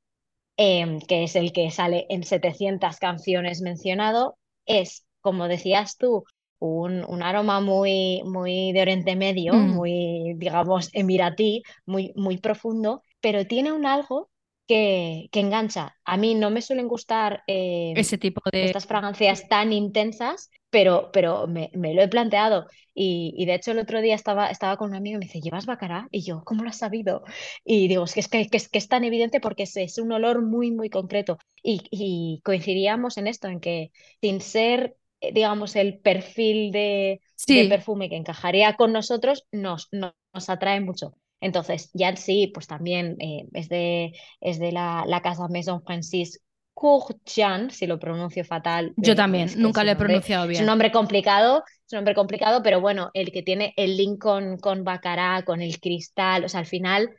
em, que es el que sale en 700 canciones mencionado. Es, como decías tú, un, aroma muy, muy de Oriente Medio, mm. muy, digamos, emiratí, muy, muy profundo, pero tiene un algo que, que engancha. A mí no me suelen gustar eh, ese tipo de estas fragancias tan intensas, pero, pero me, lo he planteado. Y, de hecho el otro día estaba, estaba con un amigo y me dice, ¿llevas bacará? Y yo, ¿cómo lo has sabido? Y digo, es que es, que, es, que es tan evidente porque es, es, un olor muy, muy concreto. Y, y coincidíamos en esto, en que sin ser digamos, el perfil de, perfume que encajaría con nosotros, nos, nos, atrae mucho. Entonces, ya sí, pues también eh, es de, es de la, la casa Maison Francis Courtian, si lo pronuncio fatal. Yo también, nunca lo he pronunciado bien. Es un nombre complicado, es un nombre complicado, pero bueno, el que tiene el link con, con Bacará, con el cristal, o sea, al final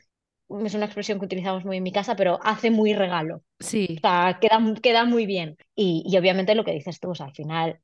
es una expresión que utilizamos muy en mi casa, pero hace muy regalo. Sí. O sea, queda, queda muy bien. Y, y obviamente lo que dices tú, o sea, al final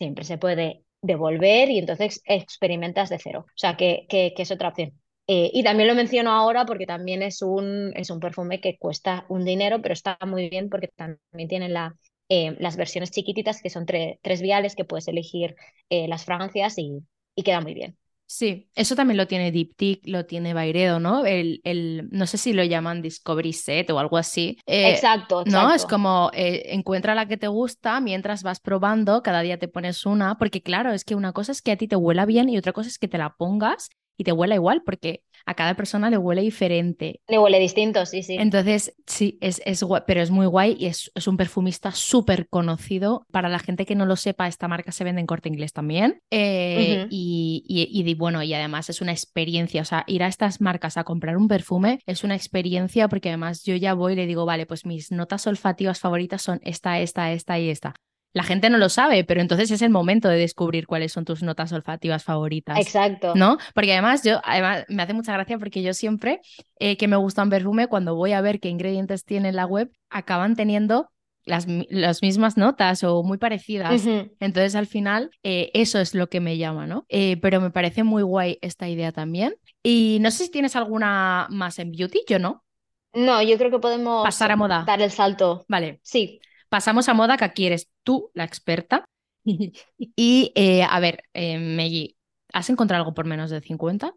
siempre se puede devolver y entonces experimentas de cero. O sea, que, que, es otra opción. Eh, y también lo menciono ahora porque también es un, es un perfume que cuesta un dinero, pero está muy bien porque también tienen la, eh, las versiones chiquititas que son tres viales que puedes elegir eh, las fragancias y, y queda muy bien. Sí, eso también lo tiene Diptyque, lo tiene Bairedo, ¿no? El, el, no sé si lo llaman Discovery Set o algo así. Eh, exacto, ¿No? Es como eh, encuentra la que te gusta mientras vas probando, cada día te pones una, porque claro, es que una cosa es que a ti te huela bien y otra cosa es que te la pongas y te huela igual, porque a cada persona le huele diferente. Le huele distinto, sí, sí. Entonces, sí, es, es guay, pero es muy guay y es, es un perfumista súper conocido. Para la gente que no lo sepa, esta marca se vende en corte inglés también. Eh, y, y, bueno, y además es una experiencia. O sea, ir a estas marcas a comprar un perfume es una experiencia porque además yo ya voy y le digo, vale, pues mis notas olfativas favoritas son esta, esta, esta y esta la gente no lo sabe, pero entonces es el momento de descubrir cuáles son tus notas olfativas favoritas. Exacto. ¿No? Porque además yo, además me hace mucha gracia porque yo siempre eh, que me gusta un perfume, cuando voy a ver qué ingredientes tiene la web, acaban teniendo las, las mismas notas o muy parecidas. Entonces al final eh, eso es lo que me llama, ¿no? Eh, pero me parece muy guay esta idea también. Y no sé si tienes alguna más en beauty, yo no. No, yo creo que podemos pasar a moda. Dar el salto. Vale. Sí. Pasamos a moda, que aquí eres tú la experta. [LAUGHS] y eh, a ver, eh, ¿has encontrado algo por menos de 50?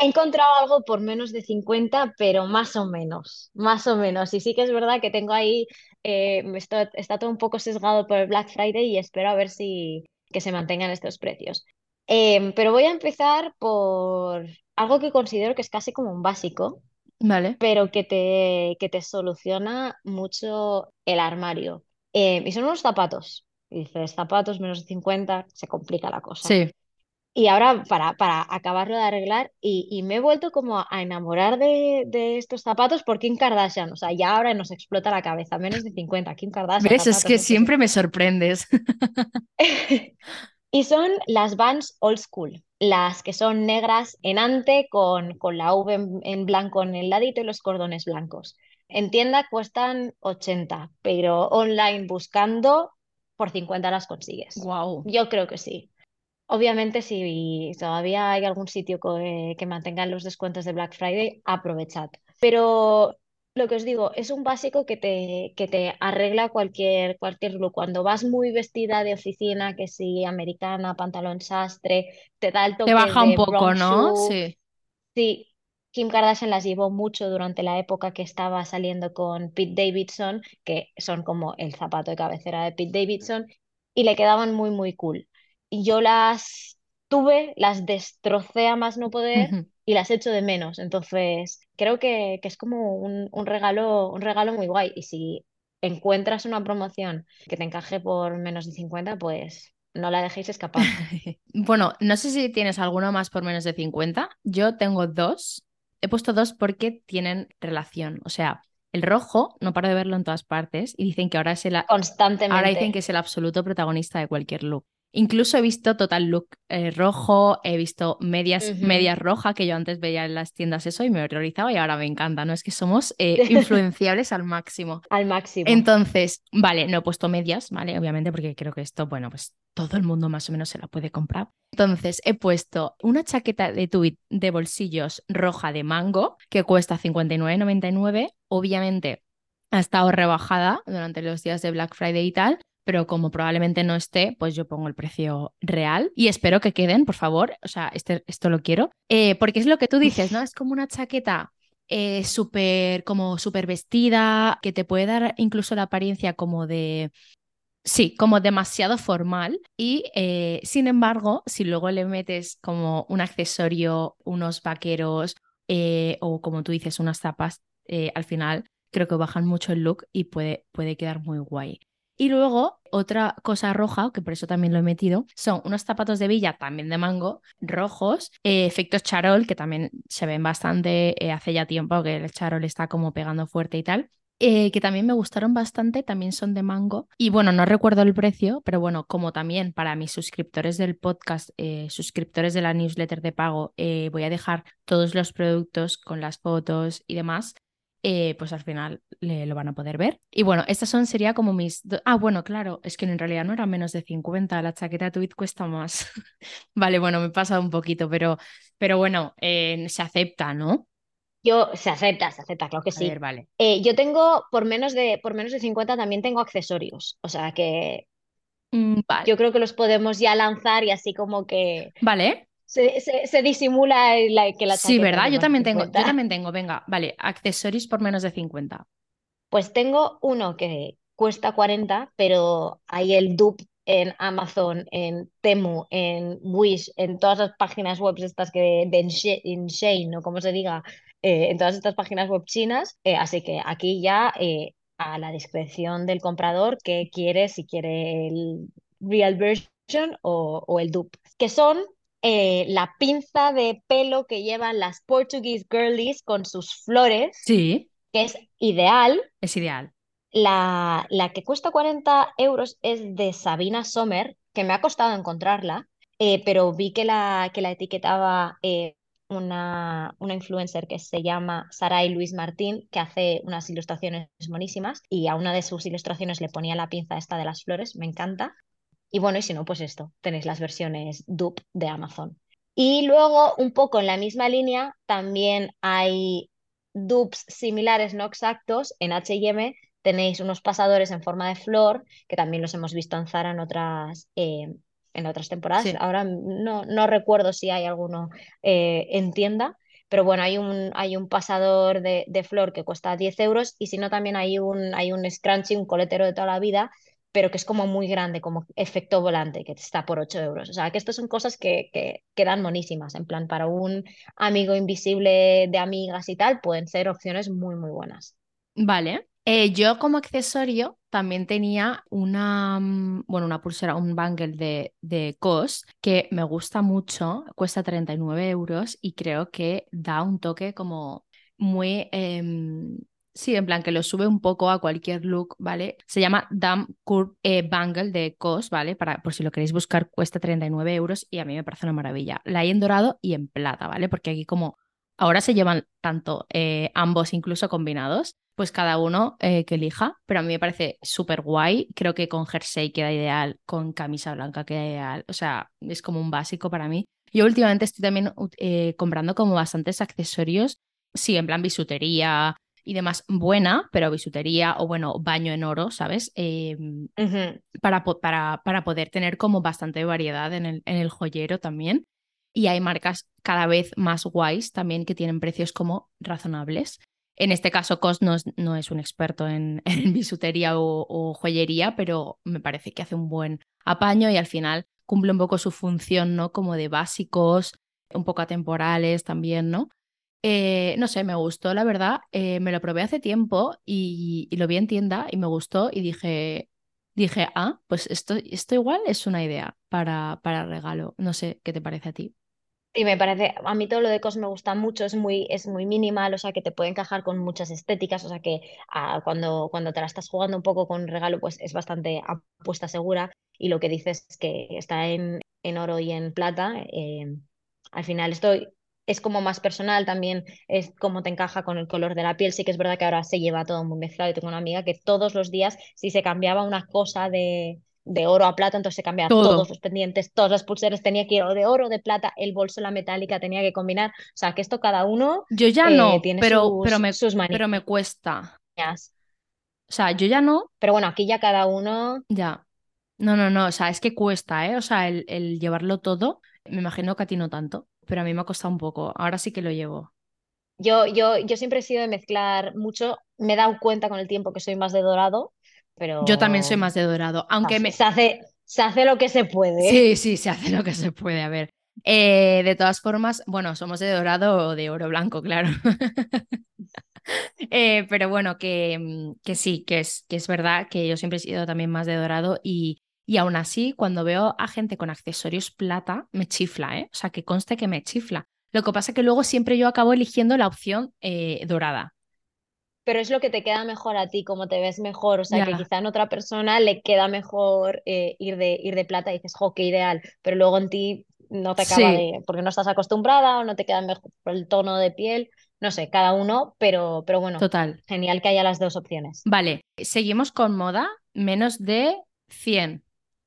He encontrado algo por menos de 50, pero más o menos, más o menos. Y sí que es verdad que tengo ahí, eh, está, todo un poco sesgado por el Black Friday y espero a ver si que se mantengan estos precios. Em, pero voy a empezar por algo que considero que es casi como un básico, Vale. pero que te, que te soluciona mucho el armario. Em, y son unos zapatos. dices, zapatos menos de 50, se complica la cosa. Sí. Y ahora, para, para acabarlo de arreglar, y, me he vuelto como a enamorar de, de, estos zapatos por Kim Kardashian. O sea, ya ahora nos explota la cabeza. Menos de 50, Kim Kardashian. ¿Ves? es que siempre me sorprendes. [LAUGHS] Y son las Vans Old School, las que son negras en ante con, con la V en, blanco en el ladito y los cordones blancos. En tienda cuestan 80, pero online buscando por 50 las consigues. Wow. Yo creo que sí. Obviamente, si todavía hay algún sitio que, que mantenga los descuentos de Black Friday, aprovechad. Pero lo que os digo, es un básico que te, que te arregla cualquier, cualquier look. Cuando vas muy vestida de oficina, que si americana, pantalón sastre, te da el toque Te baja un poco, ¿no? Sí. Sí, Kim Kardashian las llevó mucho durante la época que estaba saliendo con Pete Davidson, que son como el zapato de cabecera de Pete Davidson, y le quedaban muy, muy cool. Y yo las tuve, las destrocé a más no poder y las echo de menos. Entonces, creo que, es como un, regalo, un regalo muy guay. Y si encuentras una promoción que te encaje por menos de 50, pues no la dejéis escapar. [LAUGHS] bueno, no sé si tienes alguno más por menos de 50. Yo tengo dos. He puesto dos porque tienen relación. O sea, el rojo, no paro de verlo en todas partes y dicen que ahora es el constantemente. Ahora dicen que es el absoluto protagonista de cualquier look. Incluso he visto total look eh, rojo, he visto medias, medias rojas que yo antes veía en las tiendas eso y me horrorizaba y ahora me encanta, ¿no? Es que somos eh, [LAUGHS] influenciables al máximo. Al máximo. Entonces, vale, no he puesto medias, ¿vale? Obviamente porque creo que esto, bueno, pues todo el mundo más o menos se la puede comprar. Entonces, he puesto una chaqueta de tweed de bolsillos roja de mango que cuesta 59,99. Obviamente ha estado rebajada durante los días de Black Friday y tal, pero como probablemente no esté, pues yo pongo el precio real y espero que queden, por favor. O sea, este, esto lo quiero. Eh, porque es lo que tú dices, ¿no? Es como una chaqueta eh, súper, como súper vestida, que te puede dar incluso la apariencia como de Sí, como demasiado formal y eh, sin embargo, si luego le metes como un accesorio, unos vaqueros o como tú dices, unas zapas, al final creo que bajan mucho el look y puede, puede quedar muy guay. Y luego, otra cosa roja, que por eso también lo he metido, son unos zapatos de villa, también de mango, rojos, eh, efectos charol, que también se ven bastante eh, hace ya tiempo que el charol está como pegando fuerte y tal. Eh, que también me gustaron bastante, también son de mango. Y bueno, no recuerdo el precio, pero bueno, como también para mis suscriptores del podcast, suscriptores de la newsletter de pago, voy a dejar todos los productos con las fotos y demás. Eh, pues al final lo van a poder ver. Y bueno, estas son, sería como mis... Ah, bueno, claro, es que en realidad no eran menos de 50, la chaqueta tweet cuesta más. [LAUGHS] vale, bueno, me he pasado un poquito, pero, pero bueno, eh, se acepta, ¿no? Yo, se acepta, se acepta, claro que sí. vale. Eh, yo tengo, por menos, de, por menos de 50 también tengo accesorios, o sea que mm, vale. yo creo que los podemos ya lanzar y así como que... Vale se, disimula la, que la Sí, ¿verdad? Yo también tengo, yo también tengo, venga, vale, accesorios por menos de 50. Pues tengo uno que cuesta 40, pero hay el dupe en Amazon, en Temu, en Wish, en todas las páginas web estas que de InShane o como se diga, eh, en todas estas páginas web chinas. Eh, así que aquí ya eh, a la discreción del comprador que quiere, si quiere el real version o, o el dupe, que son eh, la pinza de pelo que llevan las Portuguese girlies con sus flores. Sí. Que es ideal. Es ideal. La, la que cuesta 40 euros es de Sabina Sommer, que me ha costado encontrarla, eh, pero vi que la, que la etiquetaba eh, una, una, influencer que se llama Saray Luis Martín, que hace unas ilustraciones monísimas y a una de sus ilustraciones le ponía la pinza esta de las flores, me encanta. Y bueno, y si no, pues esto, tenéis las versiones dupe de Amazon. Y luego, un poco en la misma línea, también hay dupes similares, no exactos. En HM tenéis unos pasadores en forma de flor, que también los hemos visto en Zara en otras, eh, en otras temporadas. Ahora no, no, recuerdo si hay alguno eh, en tienda, pero bueno, hay un, hay un pasador de, de, flor que cuesta 10 euros y si no, también hay un, hay un scrunchie, un coletero de toda la vida pero que es como muy grande, como efecto volante, que está por 8 euros. O sea, que estas son cosas que, que quedan monísimas, en plan, para un amigo invisible de amigas y tal, pueden ser opciones muy, muy buenas. Vale. Eh, yo como accesorio también tenía una, mm, bueno, una pulsera, un bangle de, de COS que me gusta mucho, cuesta 39 euros y creo que da un toque como muy... Em, Sí, en plan que lo sube un poco a cualquier look, ¿vale? Se llama Dam Curve eh, Bangle de COS, ¿vale? Para, por si lo queréis buscar, cuesta 39 euros y a mí me parece una maravilla. La hay en dorado y en plata, ¿vale? Porque aquí como ahora se llevan tanto eh, ambos incluso combinados, pues cada uno eh, que elija, pero a mí me parece súper guay. Creo que con jersey queda ideal, con camisa blanca queda ideal, o sea, es como un básico para mí. Yo últimamente estoy también comprando como bastantes accesorios, sí, en plan bisutería, y demás buena, pero bisutería o bueno, baño en oro, ¿sabes? Em, para, para, para, poder tener como bastante variedad en el, en el joyero también. Y hay marcas cada vez más guays también que tienen precios como razonables. En este caso, Cos no es, no es un experto en, [LAUGHS] en bisutería o, o, joyería, pero me parece que hace un buen apaño y al final cumple un poco su función, ¿no? Como de básicos, un poco atemporales también, ¿no? Eh, no sé, me gustó, la verdad. Eh, me lo probé hace tiempo y, lo vi en tienda y me gustó y dije, dije, ah, pues esto, esto igual es una idea para, para regalo. No sé, ¿qué te parece a ti? Y me parece, a mí todo lo de COS me gusta mucho, es muy, es muy minimal, o sea que te puede encajar con muchas estéticas, o sea que ah, cuando, cuando te la estás jugando un poco con regalo, pues es bastante apuesta segura. Y lo que dices es que está en, en oro y en plata. Eh, al final estoy es como más personal también, es como te encaja con el color de la piel. Sí que es verdad que ahora se lleva todo muy mezclado. y tengo una amiga que todos los días, si se cambiaba una cosa de, de oro a plata, entonces se cambiaba todos los pendientes, todas las pulseras, tenía que ir de oro, de plata, el bolso, la metálica, tenía que combinar. O sea, que esto cada uno. Yo ya no, eh, tiene pero, sus, pero, me, pero me cuesta. O sea, yo ya no. Pero bueno, aquí ya cada uno. Ya. No, no, no. O sea, es que cuesta, ¿eh? O sea, el, el llevarlo todo. Me imagino que a ti no tanto pero a mí me ha costado un poco. Ahora sí que lo llevo. Yo, yo, yo siempre he sido de mezclar mucho. Me he dado cuenta con el tiempo que soy más de dorado, pero. Yo también soy más de dorado, aunque me. Se hace, se hace lo que se puede. Sí, sí, se hace lo que se puede. A ver. Eh, de todas formas, bueno, somos de dorado o de oro blanco, claro. [LAUGHS] Eh, pero bueno, que, que sí, que es, que es verdad que yo siempre he sido también más de dorado y, y aún así, cuando veo a gente con accesorios plata, me chifla, ¿eh? O sea, que conste que me chifla. Lo que pasa es que luego siempre yo acabo eligiendo la opción eh, dorada. Pero es lo que te queda mejor a ti, como te ves mejor. O sea, que quizá en otra persona le queda mejor eh, ir, de, ir de plata y dices, jo, qué ideal. Pero luego en ti no te acaba de. porque no estás acostumbrada o no te queda mejor el tono de piel. No sé, cada uno, pero, pero bueno. Total. Genial que haya las dos opciones. Vale, seguimos con moda, menos de 100.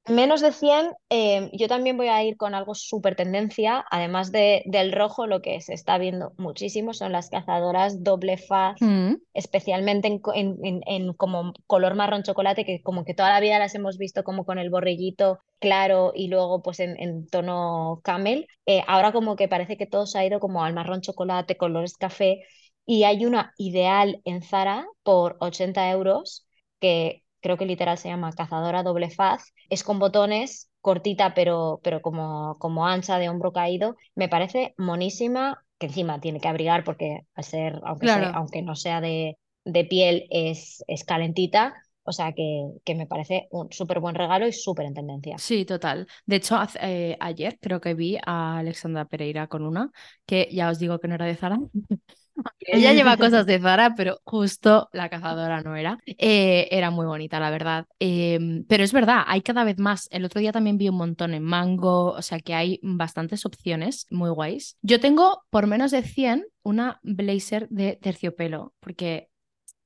Menos de 100, eh, yo también voy a ir con algo súper tendencia, además de, del rojo, lo que se está viendo muchísimo son las cazadoras doble faz, mm. especialmente en, en, como color marrón chocolate, que como que toda la vida las hemos visto como con el borrillito claro y luego pues en, tono camel. Eh, ahora como que parece que todo se ha ido como al marrón chocolate, colores café, y hay una ideal en Zara por 80 euros que creo que literal se llama cazadora doble faz, es con botones, cortita pero, pero como, como ancha de hombro caído, me parece monísima, que encima tiene que abrigar porque al ser, aunque, aunque no sea de, de piel, es, es calentita, o sea que, que, me parece un súper buen regalo y súper en tendencia. Sí, total. De hecho, eh, ayer creo que vi a Alexandra Pereira con una, que ya os digo que no era de Zara, [LAUGHS] ella lleva cosas de Zara, pero justo la cazadora no era. Eh, era muy bonita, la verdad. Em, pero es verdad, hay cada vez más. El otro día también vi un montón en Mango, o sea que hay bastantes opciones muy guays. Yo tengo por menos de 100 una blazer de terciopelo, porque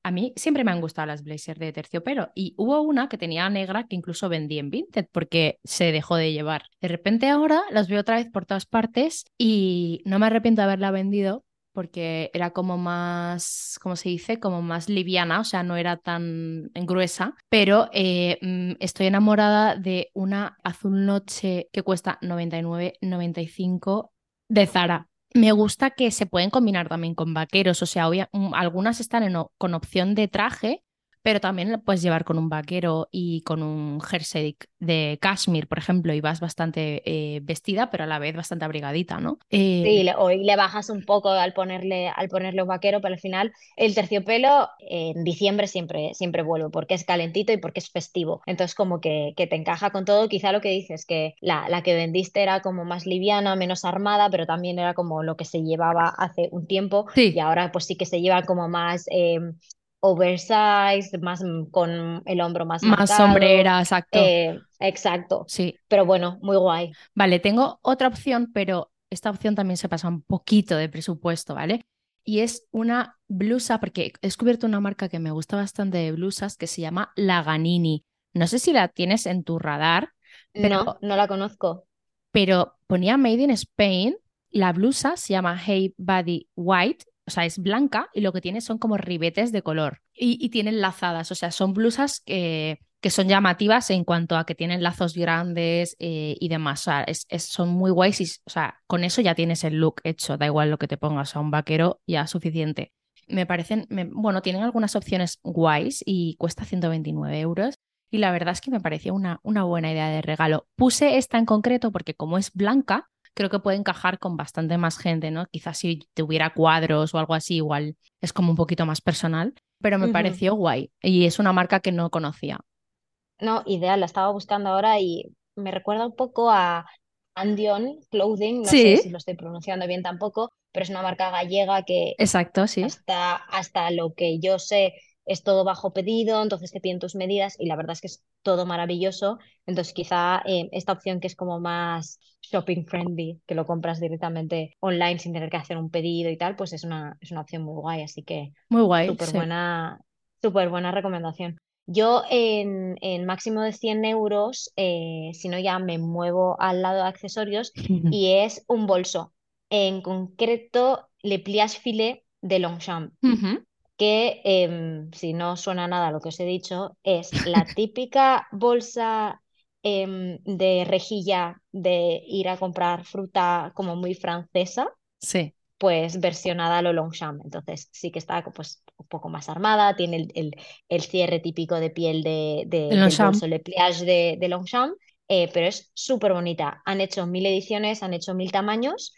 a mí siempre me han gustado las blazers de terciopelo y hubo una que tenía negra que incluso vendí en Vinted porque se dejó de llevar. De repente ahora las veo otra vez por todas partes y no me arrepiento de haberla vendido porque era como más, ¿cómo se dice? Como más liviana, o sea, no era tan gruesa, pero eh, mm, estoy enamorada de una azul noche que cuesta 99,95 de Zara. Me gusta que se pueden combinar también con vaqueros, o sea, mm, algunas están con opción de traje, pero también lo puedes llevar con un vaquero y con un jersey de cashmere, por ejemplo, y vas bastante eh, vestida, pero a la vez bastante abrigadita, ¿no? Eh... Sí, o le bajas un poco al ponerle, al ponerle un vaquero, pero al final el terciopelo en diciembre siempre, siempre vuelve, porque es calentito y porque es festivo. Entonces, como que, que te encaja con todo. Quizá lo que dices, que la, la que vendiste era como más liviana, menos armada, pero también era como lo que se llevaba hace un tiempo. Y ahora, pues sí que se lleva como más. Oversized, más mm, con el hombro más Más sombrera, exacto. Eh, exacto. Sí. Pero bueno, muy guay. Vale, tengo otra opción, pero esta opción también se pasa un poquito de presupuesto, ¿vale? Y es una blusa, porque he descubierto una marca que me gusta bastante de blusas que se llama Laganini. No sé si la tienes en tu radar. Pero, no, no la conozco. Pero ponía Made in Spain. La blusa se llama Hey Body White o sea, es blanca y lo que tiene son como ribetes de color y, tienen lazadas, o sea, son blusas que, que, son llamativas en cuanto a que tienen lazos grandes eh, y demás, o sea, son muy guays y, o sea, con eso ya tienes el look hecho, da igual lo que te pongas a un vaquero, ya suficiente. Me parecen, bueno, tienen algunas opciones guays y cuesta 129 euros. Y la verdad es que me parecía una, una buena idea de regalo. Puse esta en concreto porque como es blanca, creo que puede encajar con bastante más gente, ¿no? Quizás si tuviera cuadros o algo así, igual es como un poquito más personal, pero me pareció guay y es una marca que no conocía. No, ideal, la estaba buscando ahora y me recuerda un poco a Andion Clothing, no sé si lo estoy pronunciando bien tampoco, pero es una marca gallega que Exacto, sí. hasta, hasta lo que yo sé es todo bajo pedido, entonces te piden tus medidas y la verdad es que es todo maravilloso. Entonces quizá eh, esta opción que es como más shopping friendly, que lo compras directamente online sin tener que hacer un pedido y tal, pues es una, es una opción muy guay. Así que muy guay. Súper buena, súper buena recomendación. Yo en, en, máximo de 100 euros, eh, si no ya me muevo al lado de accesorios [LAUGHS] y es un bolso. En concreto, Le Pliage Filet de Longchamp que em, si no suena nada lo que os he dicho, es la [LAUGHS] típica bolsa em, de rejilla de ir a comprar fruta como muy francesa. Sí. Pues versionada a lo Longchamp. Entonces sí que está pues, un poco más armada, tiene el, el, cierre típico de piel de, de, del bolso, le pliage de, de Longchamp, eh, pero es súper bonita. Han hecho mil ediciones, han hecho mil tamaños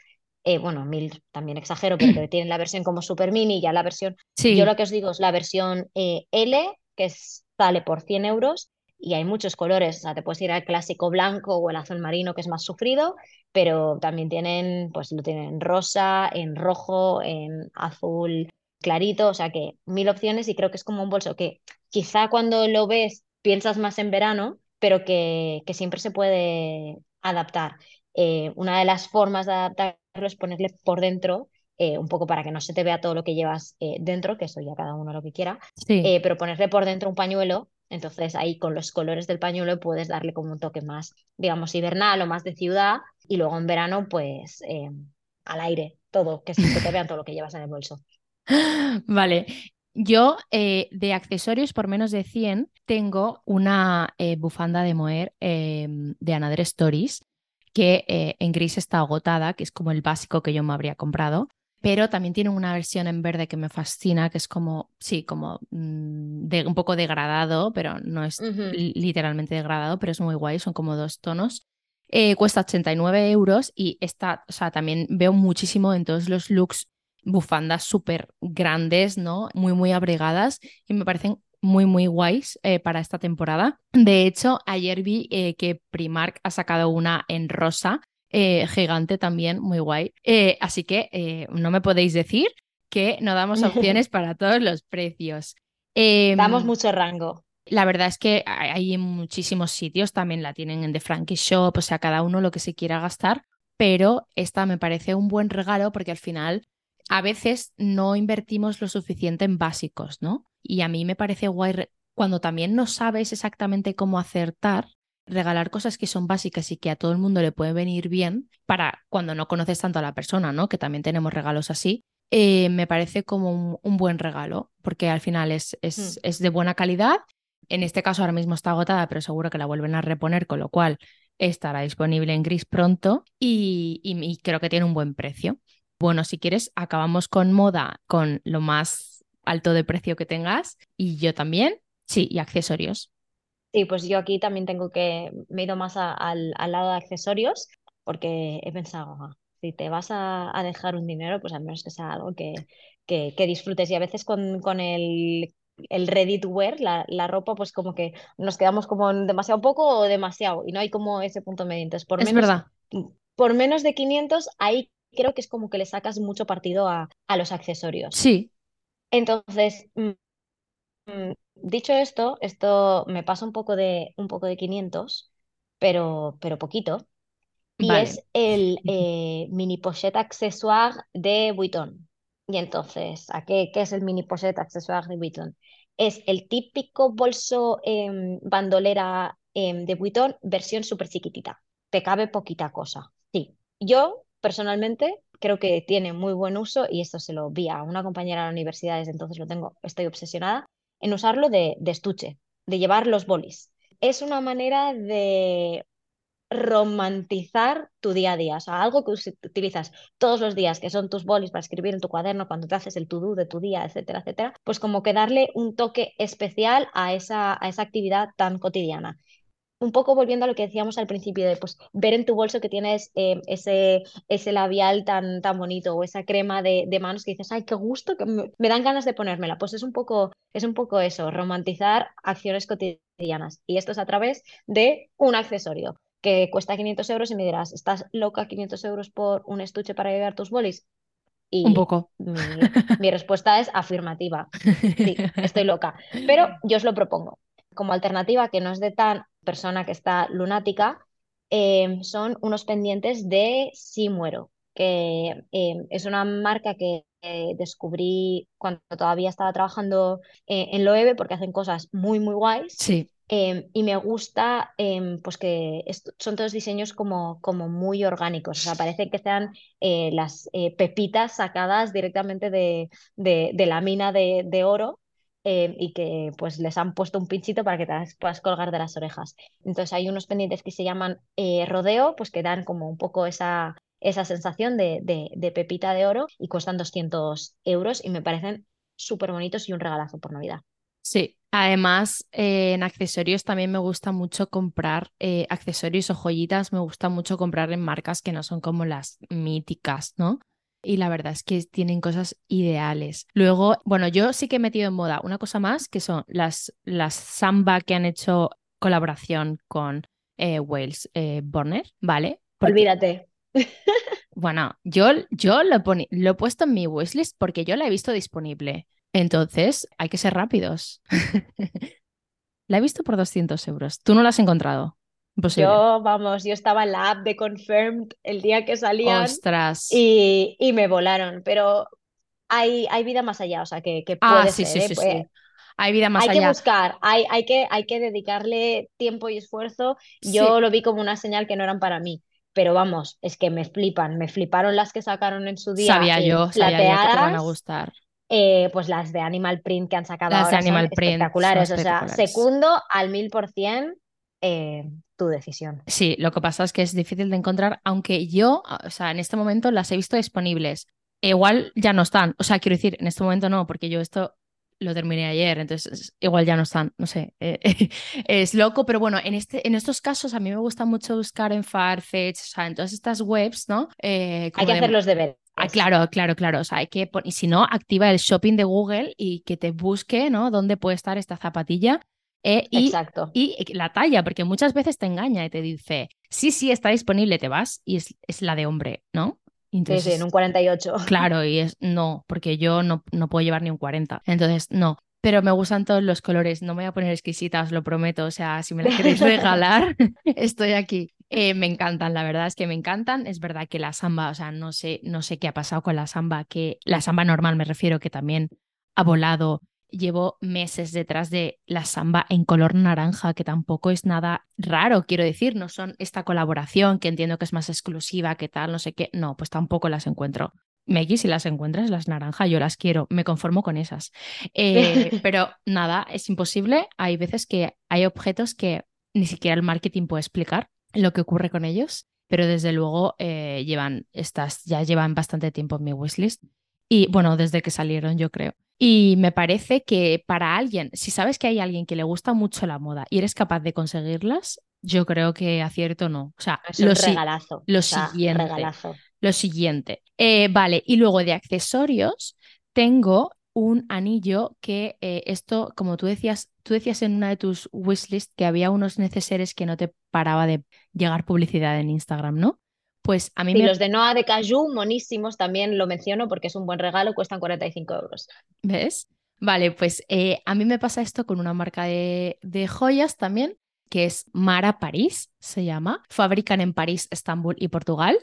eh, bueno, mil también exagero, pero que [CLEARS THROAT] tienen la versión como super mini, ya la versión, yo lo que os digo es la versión eh, L, que sale por 100 euros y hay muchos colores, o sea, te puedes ir al clásico blanco o el azul marino que es más sufrido, pero también tienen, pues lo tienen en rosa, en rojo, en azul clarito, o sea que mil opciones y creo que es como un bolso que quizá cuando lo ves piensas más en verano, pero que, que siempre se puede adaptar. Eh, una de las formas de adaptarlo es ponerle por dentro, eh, un poco para que no se te vea todo lo que llevas eh, dentro, que eso ya cada uno lo que quiera, pero ponerle por dentro un pañuelo, entonces ahí con los colores del pañuelo puedes darle como un toque más, digamos, hibernal o más de ciudad, y luego en verano, pues al aire, todo, que se te vean todo lo que llevas en el bolso. [LAUGHS] Vale, yo de accesorios por menos de 100 tengo una bufanda de moer de Another Stories que eh, en gris está agotada, que es como el básico que yo me habría comprado. Pero también tiene una versión en verde que me fascina, que es como, sí, como mm, de, un poco degradado, pero no es literalmente degradado, pero es muy guay, son como dos tonos. Eh, cuesta 89 euros y está, o sea, también veo muchísimo en todos los looks bufandas súper grandes, ¿no? Muy, muy abrigadas y me parecen muy, muy guays eh, para esta temporada. De hecho, ayer vi eh, que Primark ha sacado una en rosa, eh, gigante también, muy guay. así que no me podéis decir que no damos opciones [LAUGHS] para todos los precios. Damos em, mucho rango. La verdad es que hay en muchísimos sitios, también la tienen en The Frankie Shop, o sea, cada uno lo que se quiera gastar, pero esta me parece un buen regalo porque al final a veces no invertimos lo suficiente en básicos, ¿no? Y a mí me parece guay cuando también no sabes exactamente cómo acertar, regalar cosas que son básicas y que a todo el mundo le pueden venir bien para cuando no conoces tanto a la persona, ¿no? Que también tenemos regalos así. Eh, me parece como un, buen regalo, porque al final es, es, mm. es de buena calidad. En este caso ahora mismo está agotada, pero seguro que la vuelven a reponer, con lo cual estará disponible en gris pronto y, y, creo que tiene un buen precio. Bueno, si quieres, acabamos con moda, con lo más alto de precio que tengas y yo también. Sí, y accesorios. Sí, pues yo aquí también tengo que, me he ido más al, lado de accesorios porque he pensado, ah, si te vas a, dejar un dinero, pues al menos que sea algo que, que, disfrutes. Y a veces con, con el, el ready to wear, la, la, ropa, pues como que nos quedamos como demasiado poco o demasiado y no hay como ese punto medio. Entonces, por, es menos, verdad. por menos de 500, ahí creo que es como que le sacas mucho partido a, a los accesorios. Sí. Entonces, mm, mm, dicho esto, esto me pasa un poco de, un poco de 500, pero, pero poquito. Y es el [LAUGHS] eh, mini pochette accessoire de Vuitton. Y entonces, ¿a qué, qué es el mini pochette accessoire de Vuitton? Es el típico bolso em, bandolera em, de Vuitton, versión súper chiquitita. Te cabe poquita cosa. Sí, yo personalmente creo que tiene muy buen uso y esto se lo vi a una compañera de la universidad, desde entonces lo tengo, estoy obsesionada en usarlo de, estuche, de llevar los bolis. Es una manera de romantizar tu día a día, o sea, algo que utilizas todos los días, que son tus bolis para escribir en tu cuaderno cuando te haces el to-do de tu día, etcétera, etcétera, pues como que darle un toque especial a esa, a esa actividad tan cotidiana un poco volviendo a lo que decíamos al principio, de pues, ver en tu bolso que tienes eh, ese, ese labial tan, tan bonito o esa crema de, de manos que dices, ay, qué gusto, que me, dan ganas de ponérmela. Pues es un poco, es un poco eso, romantizar acciones cotidianas. Y esto es a través de un accesorio que cuesta 500 euros y me dirás, ¿estás loca 500 euros por un estuche para llevar tus bolis? Y un poco. Mi, mi respuesta es afirmativa. Sí, estoy loca. Pero yo os lo propongo. Como alternativa que no es de tan persona que está lunática, em, son unos pendientes de Si Muero, que em, es una marca que descubrí cuando todavía estaba trabajando eh, en Loewe porque hacen cosas muy, muy guays. Sí. Y me gusta pues que son todos diseños como, como muy orgánicos, o sea, parece que sean eh, las eh, pepitas sacadas directamente de, de, la mina de, de oro eh, y que pues les han puesto un pinchito para que te las puedas colgar de las orejas. Entonces hay unos pendientes que se llaman eh, rodeo, pues que dan como un poco esa, esa sensación de, de, pepita de oro y cuestan 200 euros y me parecen súper bonitos y un regalazo por Navidad. Sí, además eh, en accesorios también me gusta mucho comprar accesorios o joyitas, me gusta mucho comprar en marcas que no son como las míticas, ¿no? Y la verdad es que tienen cosas ideales. Luego, bueno, yo sí que he metido en moda una cosa más, que son las, las samba que han hecho colaboración con eh, Wales eh, Borner, ¿vale? Olvídate. [LAUGHS] Bueno, yo, yo lo, lo he puesto en mi wishlist porque yo la he visto disponible. Entonces, hay que ser rápidos. [LAUGHS] la he visto por 200 euros. ¿Tú no la has encontrado? Yo, vamos, yo estaba en la app de Confirmed el día que salían Ostras. Y, y me volaron, pero hay, hay vida más allá, o sea, que, que ah, puede sí, ser. Sí, ¿eh? sí, sí. Hay vida más allá. Hay que buscar, hay, hay, que, hay que dedicarle tiempo y esfuerzo. Yo lo vi como una señal que no eran para mí. Pero vamos, es que me flipan, me fliparon las que sacaron en su día. Sabía yo, sabía yo que te van a gustar. Eh, pues las de Animal Print que han sacado las ahora de Animal Print espectaculares. O sea, segundo al mil por cien eh, tu decisión. Sí, lo que pasa es que es difícil de encontrar, aunque yo, o sea, en este momento las he visto disponibles. Igual ya no están, o sea, quiero decir, en este momento no, porque yo esto lo terminé ayer, entonces igual ya no están, no sé, eh, [LAUGHS] es loco, pero bueno, en, este, en estos casos a mí me gusta mucho buscar en Farfetch, o sea, en todas estas webs, ¿no? Eh, hay que hacer los deberes. Ah, claro, claro, claro. O sea, hay que y si no, activa el shopping de Google y que te busque, ¿no? Dónde puede estar esta zapatilla eh, y, Exacto. Y la talla, porque muchas veces te engaña y te dice, sí, sí, está disponible, te vas y es, es la de hombre, ¿no? Entonces, sí, sí, en un 48. [LAUGHS] Claro, y es no, porque yo no, no puedo llevar ni un 40. Entonces, no. Pero me gustan todos los colores, no me voy a poner exquisita, os lo prometo. O sea, si me la queréis regalar, [LAUGHS] [LAUGHS] estoy aquí. Eh, me encantan, la verdad es que me encantan. Es verdad que la samba, o sea, no sé, no sé qué ha pasado con la samba, que la samba normal me refiero que también ha volado llevo meses detrás de la samba en color naranja, que tampoco es nada raro, quiero decir, no son esta colaboración que entiendo que es más exclusiva, que tal, no sé qué, no, pues tampoco las encuentro. Meggy, si las encuentras, las naranja, yo las quiero, me conformo con esas. Eh, [LAUGHS] pero nada, es imposible. Hay veces que hay objetos que ni siquiera el marketing puede explicar lo que ocurre con ellos, pero desde luego eh, llevan estas, ya llevan bastante tiempo en mi wishlist Y bueno, desde que salieron, yo creo. Y me parece que para alguien, si sabes que hay alguien que le gusta mucho la moda y eres capaz de conseguirlas, yo creo que acierto no. O sea, es lo, regalazo. Lo siguiente. Lo siguiente. Eh, vale, y luego de accesorios, tengo un anillo que eh, esto, como tú decías, tú decías en una de tus wishlists que había unos neceseres que no te paraba de llegar publicidad en Instagram, ¿no? Pues a mí y los de Noah de Caju, monísimos, también lo menciono porque es un buen regalo, cuestan 45 euros. ¿Ves? Vale, pues eh, a mí me pasa esto con una marca de, de joyas también, que es Mara París, se llama. Fabrican en París, Estambul y Portugal.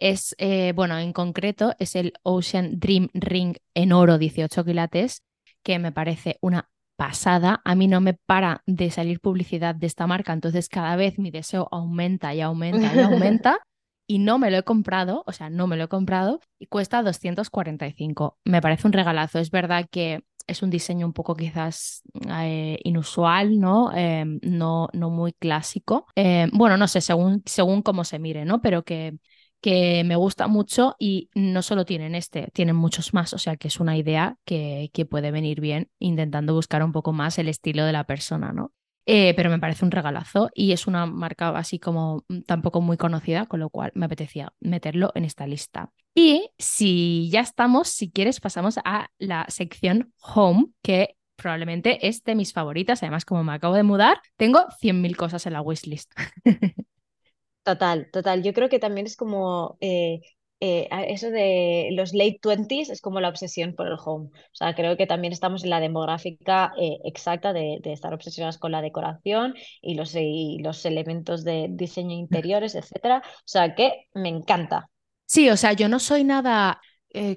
Es, eh, bueno, en concreto es el Ocean Dream Ring en oro 18 quilates, que me parece una pasada. A mí no me para de salir publicidad de esta marca, entonces cada vez mi deseo aumenta y aumenta y [LAUGHS] aumenta. Y no me lo he comprado, o sea, no me lo he comprado y cuesta 245. Me parece un regalazo. Es verdad que es un diseño un poco quizás eh, inusual, ¿no? Em, no, no muy clásico. Em, bueno, no sé, según, según cómo se mire, ¿no? Pero que que me gusta mucho y no solo tienen este, tienen muchos más, o sea que es una idea que, que puede venir bien intentando buscar un poco más el estilo de la persona, ¿no? Eh, pero me parece un regalazo y es una marca así como mm, tampoco muy conocida, con lo cual me apetecía meterlo en esta lista. Y si ya estamos, si quieres, pasamos a la sección Home, que probablemente es de mis favoritas. Además, como me acabo de mudar, tengo 100.000 cosas en la wishlist. [LAUGHS] Total, total. Yo creo que también es como eh, eh, eso de los late twenties es como la obsesión por el home. O sea, creo que también estamos en la demográfica eh, exacta de, estar obsesionadas con la decoración y los, los elementos de diseño interiores, etcétera. O sea, que me encanta. Sí, o sea, yo no soy nada.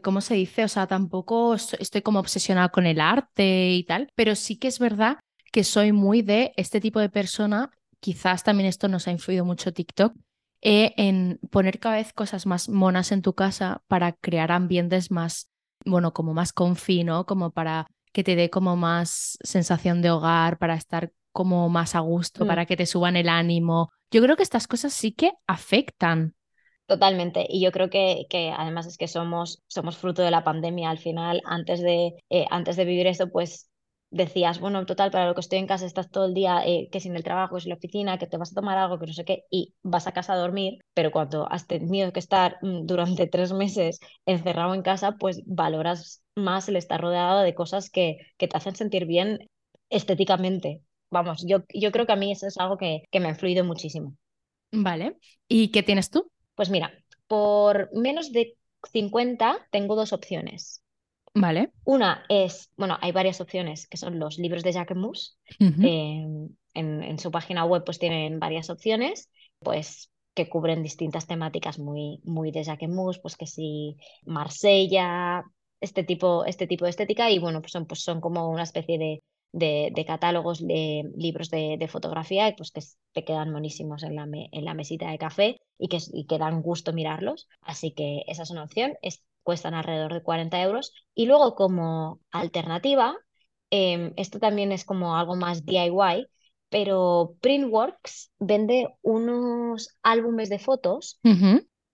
¿Cómo se dice? O sea, tampoco estoy como obsesionada con el arte y tal, pero sí que es verdad que soy muy de este tipo de persona quizás también esto nos ha influido mucho TikTok, eh, en poner cada vez cosas más monas en tu casa para crear ambientes más, bueno, como más confí, ¿no? Como para que te dé como más sensación de hogar, para estar como más a gusto, mm. para que te suban el ánimo. Yo creo que estas cosas sí que afectan. Totalmente. Y yo creo que, que además es que somos, somos fruto de la pandemia. Al final, antes de, eh, antes de vivir esto, pues decías, bueno, total, para lo que estoy en casa estás todo el día, eh, que sin el trabajo, que sin la oficina, que te vas a tomar algo, que no sé qué, y vas a casa a dormir, pero cuando has tenido que estar mm, durante [LAUGHS] tres meses encerrado en casa, pues valoras más el estar rodeado de cosas que, que te hacen sentir bien estéticamente. Vamos, yo, yo creo que a mí eso es algo que, que me ha influido muchísimo. Vale. ¿Y qué tienes tú? Pues mira, por menos de 50 tengo dos opciones. Vale. Una es, bueno, hay varias opciones que son los libros de Jacquemus. Em, en, su página web pues tienen varias opciones, pues que cubren distintas temáticas muy, muy de Jacquemus, pues que si Marsella, este tipo, este tipo de estética y bueno, pues son, pues son como una especie de, de, catálogos de libros de, fotografía pues que te quedan monísimos en la, en la mesita de café y que, y que dan gusto mirarlos. Así que esa es una opción. Es, cuestan alrededor de 40 euros. Y luego como alternativa, em, esto también es como algo más DIY, pero Printworks vende unos álbumes de fotos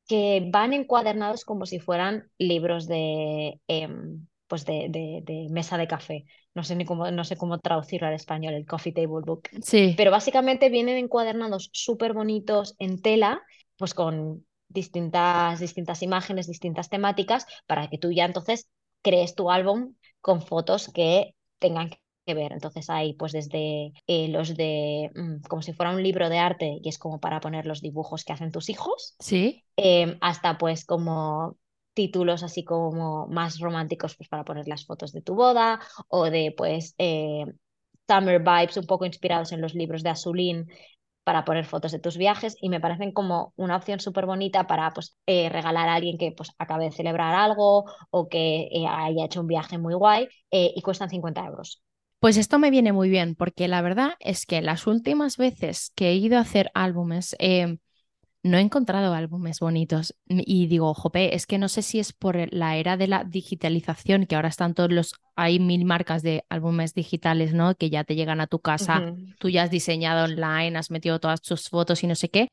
que van encuadernados como si fueran libros de, em, pues de, de, mesa de café. No sé ni cómo, no sé cómo traducirlo al español, el coffee table book. Sí. Pero básicamente vienen encuadernados súper bonitos en tela, pues con distintas, distintas imágenes, distintas temáticas, para que tú ya entonces crees tu álbum con fotos que tengan que ver. Entonces hay pues desde eh, los de mm, como si fuera un libro de arte y es como para poner los dibujos que hacen tus hijos, sí. Em, hasta pues como títulos así como más románticos pues para poner las fotos de tu boda o de pues eh, summer vibes un poco inspirados en los libros de Azulín para poner fotos de tus viajes y me parecen como una opción súper bonita para pues, eh, regalar a alguien que pues, acabe de celebrar algo o que eh, haya hecho un viaje muy guay eh, y cuestan 50 euros. Pues esto me viene muy bien porque la verdad es que las últimas veces que he ido a hacer álbumes, no he encontrado álbumes bonitos y digo, jope, es que no sé si es por la era de la digitalización, que ahora están todos los, hay mil marcas de álbumes digitales, ¿no? Que ya te llegan a tu casa, tú ya has diseñado online, has metido todas tus fotos y no sé qué,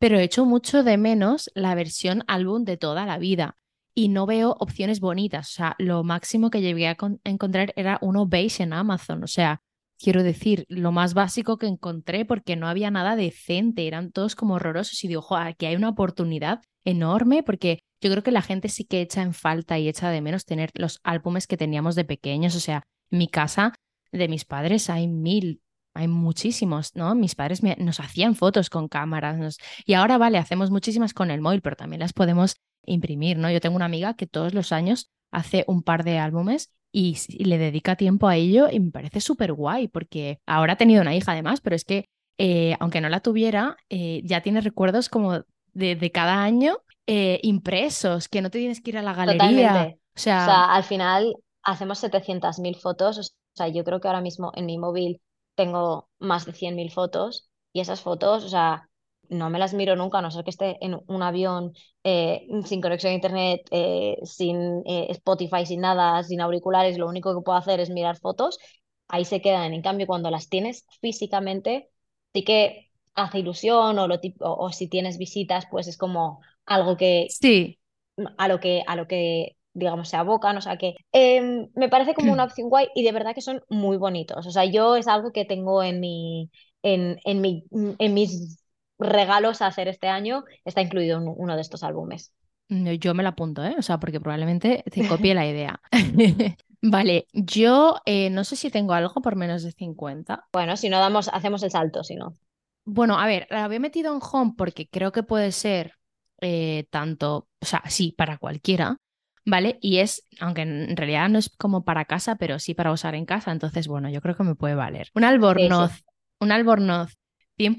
pero he hecho mucho de menos la versión álbum de toda la vida. y no veo opciones bonitas. O sea, lo máximo que llegué a, encontrar era uno beige en Amazon. O sea, quiero decir, lo más básico que encontré porque no había nada decente, eran todos como horrorosos y digo, ojo, aquí hay una oportunidad enorme porque yo creo que la gente sí que echa en falta y echa de menos tener los álbumes que teníamos de pequeños. O sea, en mi casa de mis padres hay mil, hay muchísimos, ¿no? Mis padres nos hacían fotos con cámaras y ahora, vale, hacemos muchísimas con el móvil, pero también las podemos imprimir, ¿no? Yo tengo una amiga que todos los años hace un par de álbumes y, le dedica tiempo a ello y me parece súper guay porque ahora ha tenido una hija además, pero es que eh, aunque no la tuviera, eh, ya tiene recuerdos como de, cada año eh, impresos, que no te tienes que ir a la galería. O sea, al final hacemos 700.000 fotos, o sea, yo creo que ahora mismo en mi móvil tengo más de 100.000 fotos y esas fotos, o sea, no me las miro nunca, a no ser que esté en un avión eh, sin conexión a internet, eh, sin eh, Spotify, sin nada, sin auriculares, lo único que puedo hacer es mirar fotos, ahí se quedan. En cambio, cuando las tienes físicamente, sí que hace ilusión o, lo o, si tienes visitas, pues es como algo que... Sí. A lo que, a lo que digamos, se abocan, o sea que em, me parece como una opción guay y de verdad que son muy bonitos. O sea, yo es algo que tengo en mi, en, en, mi, en mis regalos a hacer este año, está incluido en uno de estos álbumes. Yo me lo apunto, ¿eh? O sea, porque probablemente te [LAUGHS] copie la idea. [LAUGHS] vale, yo eh, no sé si tengo algo por menos de 50. Bueno, si no damos, hacemos el salto, si no. Bueno, a ver, la había metido en home porque creo que puede ser eh, tanto, o sea, sí, para cualquiera, ¿vale? Y es, aunque en realidad no es como para casa, pero sí para usar en casa, entonces, bueno, yo creo que me puede valer. Un albornoz, un albornoz.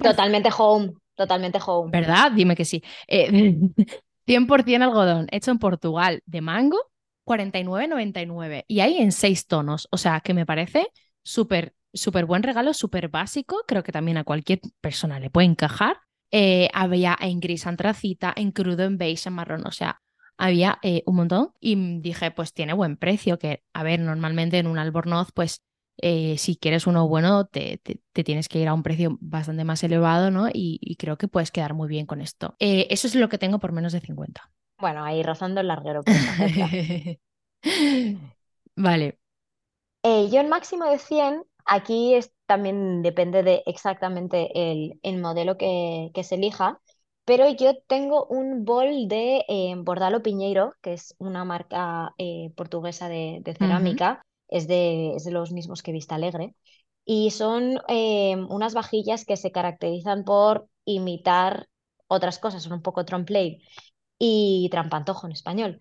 Totalmente home. Totalmente home. ¿Verdad? Dime que sí. Eh, [LAUGHS] 100% algodón, hecho en Portugal, de mango, 49,99. Y hay en seis tonos. O sea, que me parece súper, súper buen regalo, súper básico. Creo que también a cualquier persona le puede encajar. Eh, había en gris antracita, en crudo, en beige, en marrón. O sea, había eh, un montón. Y dije, pues tiene buen precio. Que, a ver, normalmente en un albornoz, pues eh, si quieres uno bueno, te, te, tienes que ir a un precio bastante más elevado, ¿no? Y, creo que puedes quedar muy bien con esto. Eh, eso es lo que tengo por menos de 50. Bueno, ahí rozando el larguero. [LAUGHS] vale. Eh, yo en máximo de 100, aquí es, también depende de exactamente el, el modelo que, que, se elija, pero yo tengo un bol de Bordalo Piñeiro, que es una marca portuguesa de, de cerámica es de, los mismos que Vista Alegre. Y son eh, unas vajillas que se caracterizan por imitar otras cosas, son un poco trompe y trampantojo en español.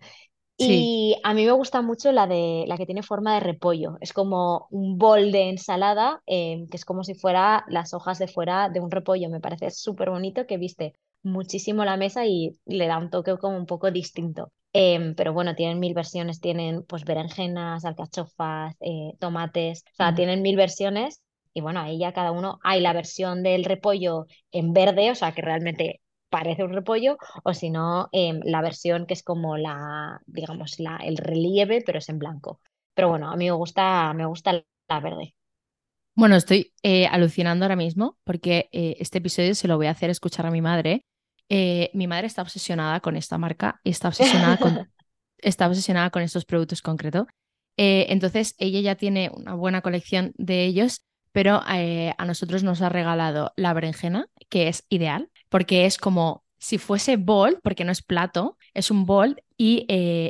Y a mí me gusta mucho la, de, la que tiene forma de repollo. Es como un bol de ensalada, eh, que es como si fuera las hojas de fuera de un repollo. Me parece súper bonito que viste muchísimo la mesa y le da un toque como un poco distinto. Em, pero bueno, tienen mil versiones, tienen pues berenjenas, alcachofas, eh, tomates, o sea, tienen mil versiones y bueno, ahí ya cada uno, hay la versión del repollo en verde, o sea, que realmente parece un repollo, o si no, em, la versión que es como la, digamos, la, el relieve, pero es en blanco. Pero bueno, a mí me gusta, me gusta la verde. Bueno, estoy eh, alucinando ahora mismo porque eh, este episodio se lo voy a hacer escuchar a mi madre eh, mi madre está obsesionada con esta marca y está obsesionada con, [LAUGHS] está obsesionada con estos productos concretos. Eh, entonces, ella ya tiene una buena colección de ellos, pero eh, a nosotros nos ha regalado la berenjena, que es ideal, porque es como si fuese bol, porque no es plato, es un bol y,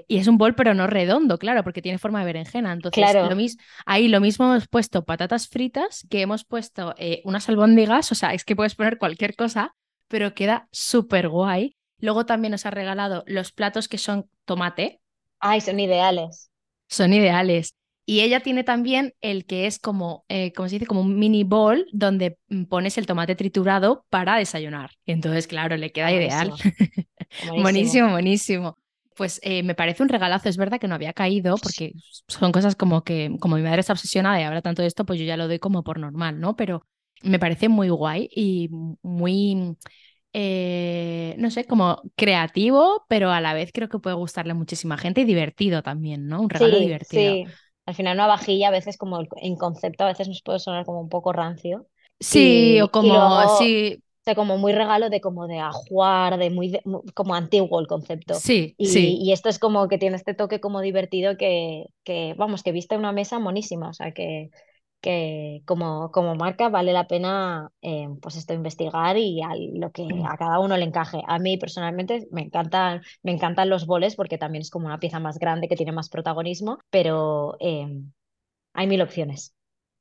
y, es un bol pero no redondo, claro, porque tiene forma de berenjena. Entonces, lo ahí lo mismo hemos puesto patatas fritas, que hemos puesto unas albóndigas, o sea, es que puedes poner cualquier cosa, pero queda súper guay. Luego también nos ha regalado los platos que son tomate. Ay, son ideales. Son ideales. Y ella tiene también el que es como, eh, como se dice, como un mini bowl donde mm, pones el tomate triturado para desayunar. entonces, claro, le queda ideal. [LAUGHS] buenísimo, buenísimo. Pues eh, me parece un regalazo. Es verdad que no había caído porque son cosas como que, como mi madre está obsesionada y habla tanto de esto, pues yo ya lo doy como por normal, ¿no? Pero me parece muy guay y muy, eh, no sé, como creativo, pero a la vez creo que puede gustarle a muchísima gente y divertido también, ¿no? Un regalo divertido. Sí, al final una vajilla a veces como en concepto a veces nos puede sonar como un poco rancio. Sí, o como, sí, sea, como muy regalo de como de ajuar, de muy, como antiguo el concepto. Sí, y, sí. Y esto es como que tiene este toque como divertido que, que vamos, que viste una mesa monísima, o sea, que, que como, como marca vale la pena eh, pues esto investigar y a lo que a cada uno le encaje. A mí personalmente me encantan, me encantan los boles porque también es como una pieza más grande que tiene más protagonismo, pero eh, hay mil opciones.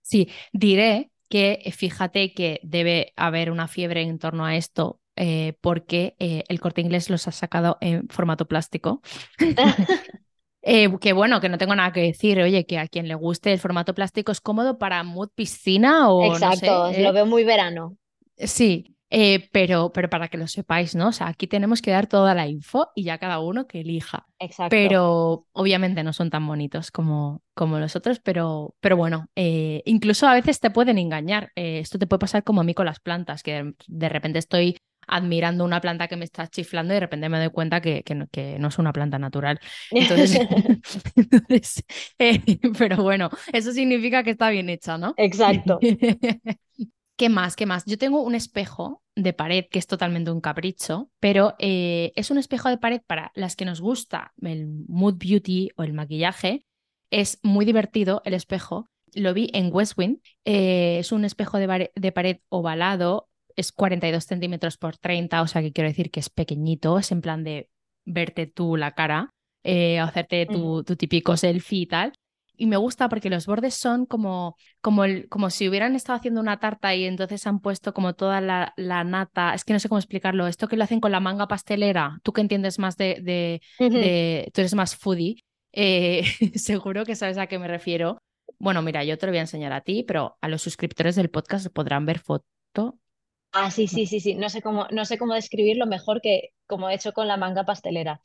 Sí, diré que eh, fíjate que debe haber una fiebre en torno a esto eh, porque eh, el corte inglés los ha sacado en formato plástico. [LAUGHS] [LAUGHS] Eh, que bueno, que no tengo nada que decir. Oye, que a quien le guste el formato plástico es cómodo para mood piscina o Exacto, no sé. lo veo muy verano. Sí, eh, pero, pero para que lo sepáis, ¿no? O sea, aquí tenemos que dar toda la info y ya cada uno que elija. Exacto. Pero obviamente no son tan bonitos como, como los otros, pero, pero bueno, eh, incluso a veces te pueden engañar. Eh, esto te puede pasar como a mí con las plantas, que de repente estoy admirando una planta que me está chiflando y de repente me doy cuenta que, que, no, que no, es una planta natural. Entonces, [LAUGHS] [LAUGHS] entonces eh, [LAUGHS] pero bueno, eso significa que está bien hecha, ¿no? Exacto. ¿Qué más? ¿Qué más? Yo tengo un espejo de pared que es totalmente un capricho, pero eh, es un espejo de pared para las que nos gusta el mood beauty o el maquillaje. Es muy divertido el espejo. Lo vi en Westwind. Eh, es un espejo de, de, pared ovalado. Es 42 centímetros por 30, o sea que quiero decir que es pequeñito. Es en plan de verte tú la cara, eh, hacerte tu, tu típico selfie y tal y me gusta porque los bordes son como, como, el, como si hubieran estado haciendo una tarta y entonces han puesto como toda la, la, nata. Es que no sé cómo explicarlo. Esto que lo hacen con la manga pastelera, tú que entiendes más de. de, uh -huh. de tú eres más foodie, eh, [LAUGHS] seguro que sabes a qué me refiero. Bueno, mira, yo te lo voy a enseñar a ti, pero a los suscriptores del podcast podrán ver foto. Ah, sí, sí, sí, sí. No sé cómo, no sé cómo describirlo mejor que como he hecho con la manga pastelera.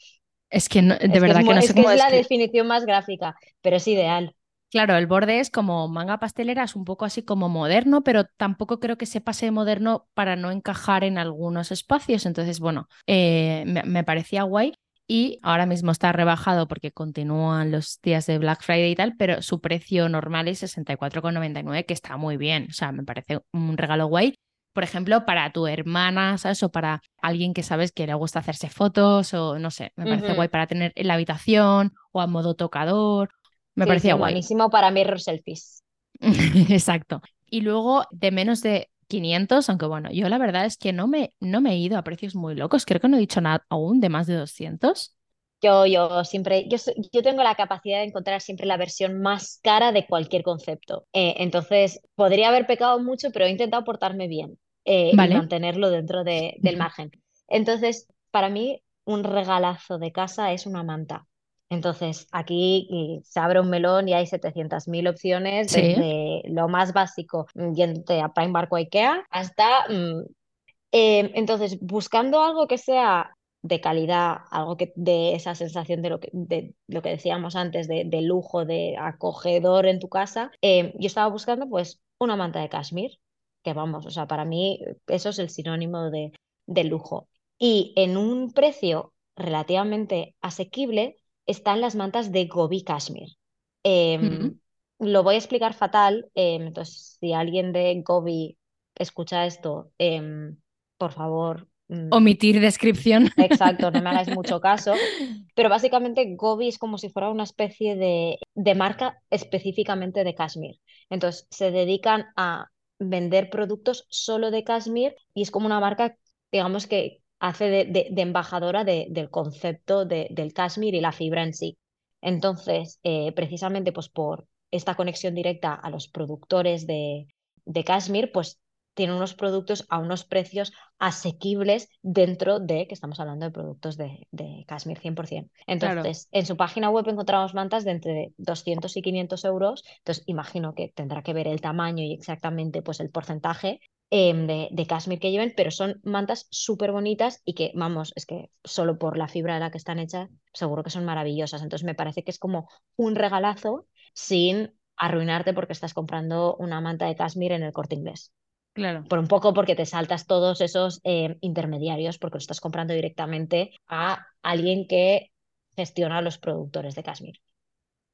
Es que no, de es verdad que, es, que no es sé que cómo es la definición más gráfica, pero es ideal. Claro, el borde es como manga pastelera, es un poco así como moderno, pero tampoco creo que se pase de moderno para no encajar en algunos espacios. Entonces, bueno, eh, me, me, parecía guay. Y ahora mismo está rebajado porque continúan los días de Black Friday y tal, pero su precio normal es 64,99, que está muy bien. O sea, me parece un regalo guay. Por ejemplo, para tu hermana, ¿sabes? O para alguien que sabes que le gusta hacerse fotos, o no sé, me parece uh -huh. guay para tener en la habitación o a modo tocador me sí, parecía sí, guay. Buenísimo para mirror selfies. [LAUGHS] Exacto. Y luego de menos de 500, aunque bueno, yo la verdad es que no me, no me he ido a precios muy locos. Creo que no he dicho nada aún de más de 200. Yo, yo siempre, yo, yo tengo la capacidad de encontrar siempre la versión más cara de cualquier concepto. Eh, entonces, podría haber pecado mucho, pero he intentado portarme bien eh, vale. y mantenerlo dentro de, del margen. Entonces, para mí, un regalazo de casa es una manta. Entonces, aquí se abre un melón y hay 700.000 opciones, sí. desde lo más básico, yéndote a Primark o Ikea, hasta... Mmm, eh, entonces, buscando algo que sea de calidad, algo que dé esa sensación de lo que, de, lo que decíamos antes, de, de, lujo, de acogedor en tu casa, eh, yo estaba buscando pues una manta de cashmere, que vamos, o sea, para mí eso es el sinónimo de, de lujo. Y en un precio relativamente asequible están las mantas de Gobi. Eh, mm -hmm. Lo voy a explicar fatal, eh, entonces si alguien de Gobi escucha esto, eh, por favor. mm, Omitir descripción. Exacto, no me hagáis mucho caso. [LAUGHS] Pero básicamente Gobi es como si fuera una especie de, de marca específicamente de Kashmir. Entonces se dedican a vender productos solo de Kashmir y es como una marca, digamos que hace de, de, embajadora de, del concepto del Kashmir y la fibra en sí. Entonces, eh, precisamente pues por esta conexión directa a los productores de, de Kashmir, pues tiene unos productos a unos precios asequibles dentro de, que estamos hablando de productos de, de Kashmir 100%. Entonces, claro. en su página web encontramos mantas de entre 200 y 500 euros, entonces imagino que tendrá que ver el tamaño y exactamente pues el porcentaje eh, de, de Kashmir que lleven, pero son mantas súper bonitas y que, vamos, es que solo por la fibra de la que están hechas, seguro que son maravillosas. Entonces, me parece que es como un regalazo sin arruinarte porque estás comprando una manta de Kashmir en el corte inglés. Claro. Por un poco porque te saltas todos esos eh, intermediarios porque lo estás comprando directamente a alguien que gestiona los productores de Kashmir.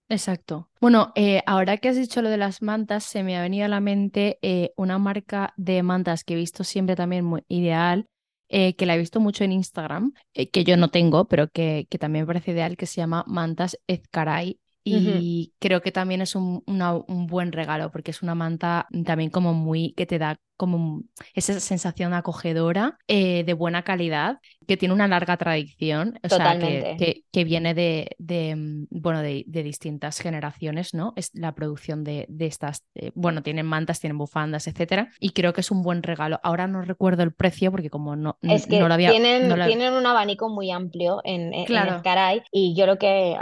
Exacto. Bueno, eh, ahora que has dicho lo de las mantas, se me ha venido a la mente eh, una marca de mantas que he visto siempre también muy ideal, eh, que la he visto mucho en Instagram, que yo no tengo, pero que, que, también me parece ideal, que se llama Mantas Ezcaray. Y creo que también es un, un, buen regalo porque es una manta también como muy que te da como esa sensación acogedora, eh, de buena calidad, que tiene una larga tradición, o sea, que, que, viene de, de mm, bueno, de, de, distintas generaciones, ¿no? Es la producción de, de estas, eh, bueno, tienen mantas, tienen bufandas, etcétera, y creo que es un buen regalo. Ahora no recuerdo el precio porque como no, es que lo había... Tienen, tienen un abanico muy amplio en, en, claro. Caray y yo lo que,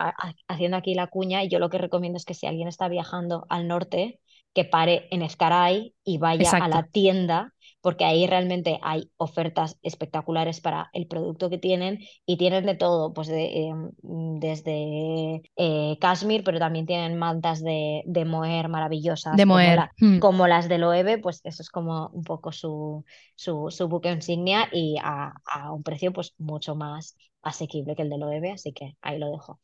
haciendo aquí la cuña, yo lo que recomiendo es que si alguien está viajando al norte, que pare en Escaray y vaya a la tienda, porque ahí realmente hay ofertas espectaculares para el producto que tienen y tienen de todo, pues em, desde eh, Kashmir, pero también tienen mantas de, de moher maravillosas. De moher. Hmm. Como, las de Loewe, pues eso es como un poco su, su, su buque insignia y a, a, un precio pues mucho más asequible que el de Loewe, así que ahí lo dejo.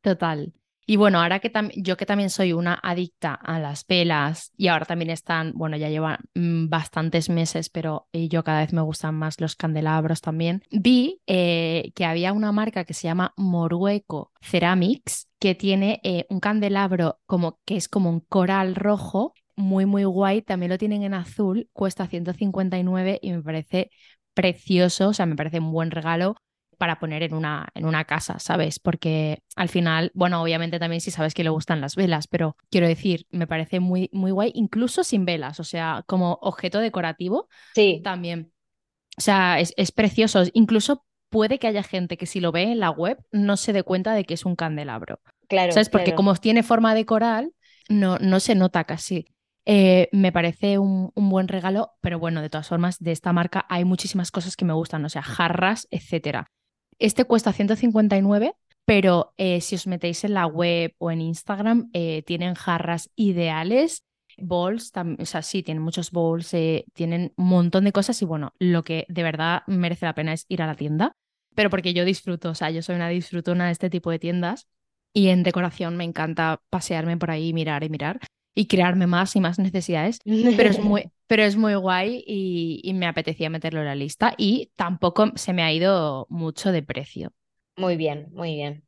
Total. Y bueno, ahora que yo que también soy una adicta a las velas y ahora también están, bueno, ya llevan mm, bastantes meses, pero eh, yo cada vez me gustan más los candelabros también, vi eh, que había una marca que se llama Morueco Ceramics que tiene eh, un candelabro como que es como un coral rojo, muy, muy guay, también lo tienen en azul, cuesta 159 y me parece precioso, o sea, me parece un buen regalo para poner en una, en una casa, ¿sabes? Porque al final, bueno, obviamente también si sabes que le gustan las velas, pero quiero decir, me parece muy, muy guay, incluso sin velas, o sea, como objeto decorativo, sí. también. O sea, es, es precioso. Incluso puede que haya gente que si lo ve en la web no se dé cuenta de que es un candelabro. Claro. ¿Sabes? Porque como tiene forma de coral, no, no se nota casi. Eh, me parece un, un, buen regalo, pero bueno, de todas formas, de esta marca hay muchísimas cosas que me gustan, o sea, jarras, etcétera. Este cuesta 159, pero eh, si os metéis en la web o en Instagram, eh, tienen jarras ideales, bowls, o sea, sí, tienen muchos bowls, eh, tienen un montón de cosas y bueno, lo que de verdad merece la pena es ir a la tienda, pero porque yo disfruto, o sea, yo soy una disfrutona de este tipo de tiendas y en decoración me encanta pasearme por ahí, mirar y mirar y crearme más y más necesidades, pero es muy, [LAUGHS] pero es muy guay y, me apetecía meterlo en la lista y tampoco se me ha ido mucho de precio. Muy bien, muy bien.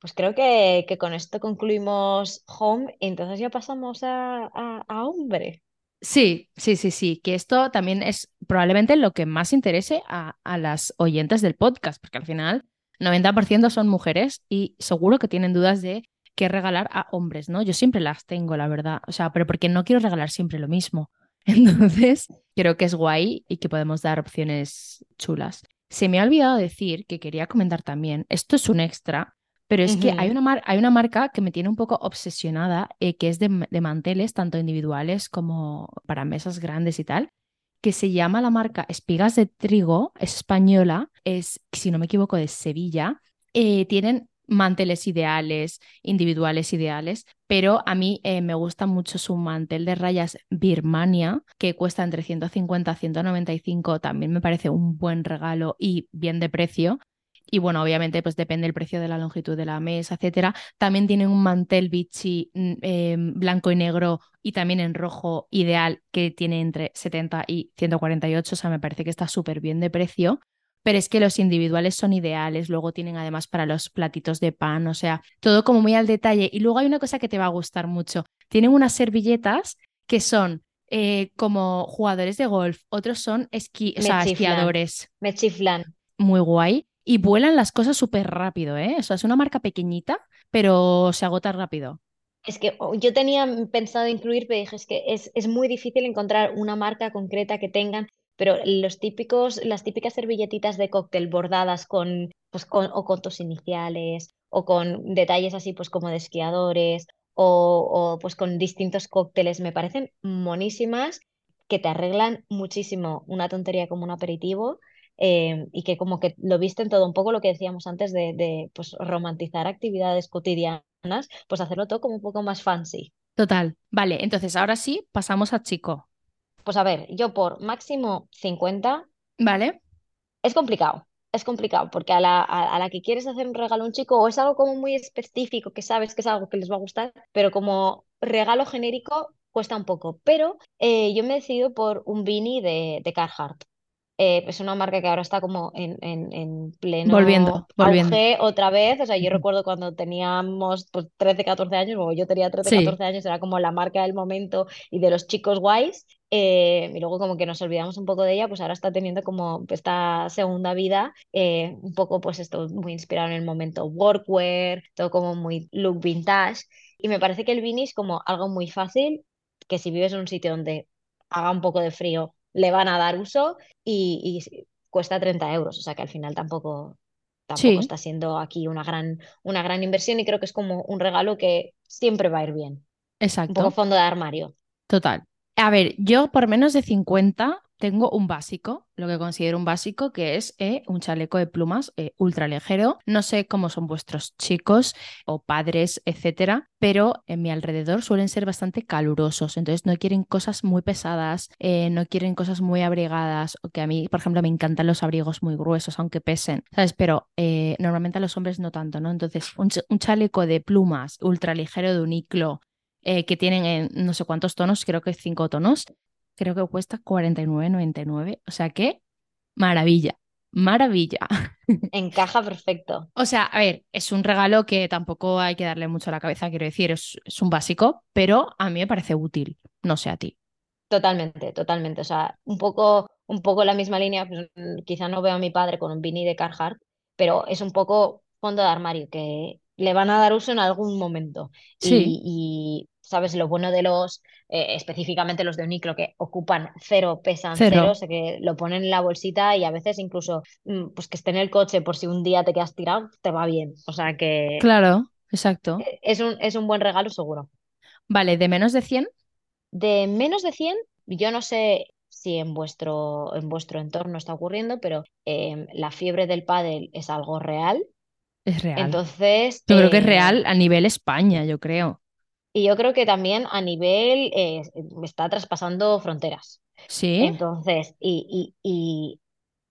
Pues creo que, que con esto concluimos Home y entonces ya pasamos a, a, Hombre. Sí, sí, sí, sí, que esto también es probablemente lo que más interese a, a las oyentes del podcast, porque al final 90% son mujeres y seguro que tienen dudas de que regalar a hombres, ¿no? Yo siempre las tengo, la verdad. O sea, pero porque no quiero regalar siempre lo mismo. [LAUGHS] Entonces, creo que es guay y que podemos dar opciones chulas. Se me ha olvidado decir que quería comentar también, esto es un extra, pero es que hay una, hay una marca que me tiene un poco obsesionada, eh, que es de, de, manteles, tanto individuales como para mesas grandes y tal, que se llama la marca Espigas de Trigo, es española, es, si no me equivoco, de Sevilla. Eh, tienen manteles ideales, individuales ideales, pero a mí eh, me gusta mucho su mantel de rayas Birmania, que cuesta entre 150 a 195, también me parece un buen regalo y bien de precio. Y bueno, obviamente, pues depende del precio de la longitud de la mesa, etcétera. También tiene un mantel Vichy mm, em, blanco y negro y también en rojo ideal que tiene entre 70 y 148, o sea, me parece que está súper bien de precio pero es que los individuales son ideales, luego tienen además para los platitos de pan, o sea, todo como muy al detalle. Y luego hay una cosa que te va a gustar mucho, tienen unas servilletas que son eh, como jugadores de golf, otros son esqui o sea, esquiadores. Me chiflan. Muy guay. Y vuelan las cosas súper rápido, ¿eh? O sea, es una marca pequeñita, pero se agota rápido. Es que oh, yo tenía pensado incluir, pero dije, es que es, es muy difícil encontrar una marca concreta que tengan pero los típicos, las típicas servilletitas de cóctel bordadas con, pues con, o con tus iniciales o con detalles así pues como de esquiadores o, o pues con distintos cócteles me parecen monísimas que te arreglan muchísimo una tontería como un aperitivo eh, y que como que lo visten todo un poco lo que decíamos antes de, de pues, romantizar actividades cotidianas, pues hacerlo todo como un poco más fancy. Total. Vale, entonces ahora sí, pasamos a chico. Pues a ver, yo por máximo 50. Vale. Es complicado. es complicado porque a la, a, la, que quieres hacer un regalo a un chico o es algo como muy específico que sabes que es algo que les va a gustar, pero como regalo genérico cuesta un poco. Pero eh, yo me he decidido por un beanie de, de Carhartt. Eh, es una marca que ahora está como en, en, pleno volviendo, volviendo. auge otra vez. O sea, yo recuerdo cuando teníamos pues, 13, 14 años, o yo tenía 13, 14 años, era como la marca del momento y de los chicos guays. Eh, y luego como que nos olvidamos un poco de ella, pues ahora está teniendo como esta segunda vida, eh, un poco pues esto muy inspirado en el momento workwear, todo como muy look vintage. Y me parece que el beanie es como algo muy fácil, que si vives en un sitio donde haga un poco de frío, le van a dar uso y, cuesta 30 euros, o sea que al final tampoco, tampoco está siendo aquí una gran, una gran inversión y creo que es como un regalo que siempre va a ir bien. Exacto. Un poco fondo de armario. Total. A ver, yo por menos de 50 tengo un básico, lo que considero un básico, que es eh, un chaleco de plumas eh, ultra ligero. No sé cómo son vuestros chicos o padres, etcétera, pero en mi alrededor suelen ser bastante calurosos. Entonces no quieren cosas muy pesadas, eh, no quieren cosas muy abrigadas. O que a mí, por ejemplo, me encantan los abrigos muy gruesos, aunque pesen, ¿sabes? Pero normalmente a los hombres no tanto, ¿no? Entonces, un, un chaleco de plumas ultra ligero de uniclo que tienen en no sé cuántos tonos, creo que cinco tonos, creo que cuesta 49,99. O sea que, maravilla, maravilla. [LAUGHS] Encaja perfecto. O sea, a ver, es un regalo que tampoco hay que darle mucho a la cabeza, quiero decir, es, un básico, pero a mí me parece útil, no sé a ti. Totalmente, totalmente. O sea, un poco, un poco la misma línea, pues, quizá no veo a mi padre con un Vini de Carhartt, pero es un poco fondo de armario, que le van a dar uso en algún momento. Sí. y ¿sabes? Lo bueno de los, eh, específicamente los de Uniclo, que ocupan cero, pesan cero. o sea que lo ponen en la bolsita y a veces incluso, mm, pues que esté en el coche por si un día te quedas tirado, te va bien. O sea que... Claro, exacto. E, es un, es un buen regalo seguro. Vale, ¿de menos de 100? De menos de 100, yo no sé si en vuestro, en vuestro entorno está ocurriendo, pero em, la fiebre del pádel es algo real. Es real. Entonces. Yo creo que es real eh, a nivel España, yo creo. Y yo creo que también a nivel eh, está traspasando fronteras. Sí. Entonces, y, y,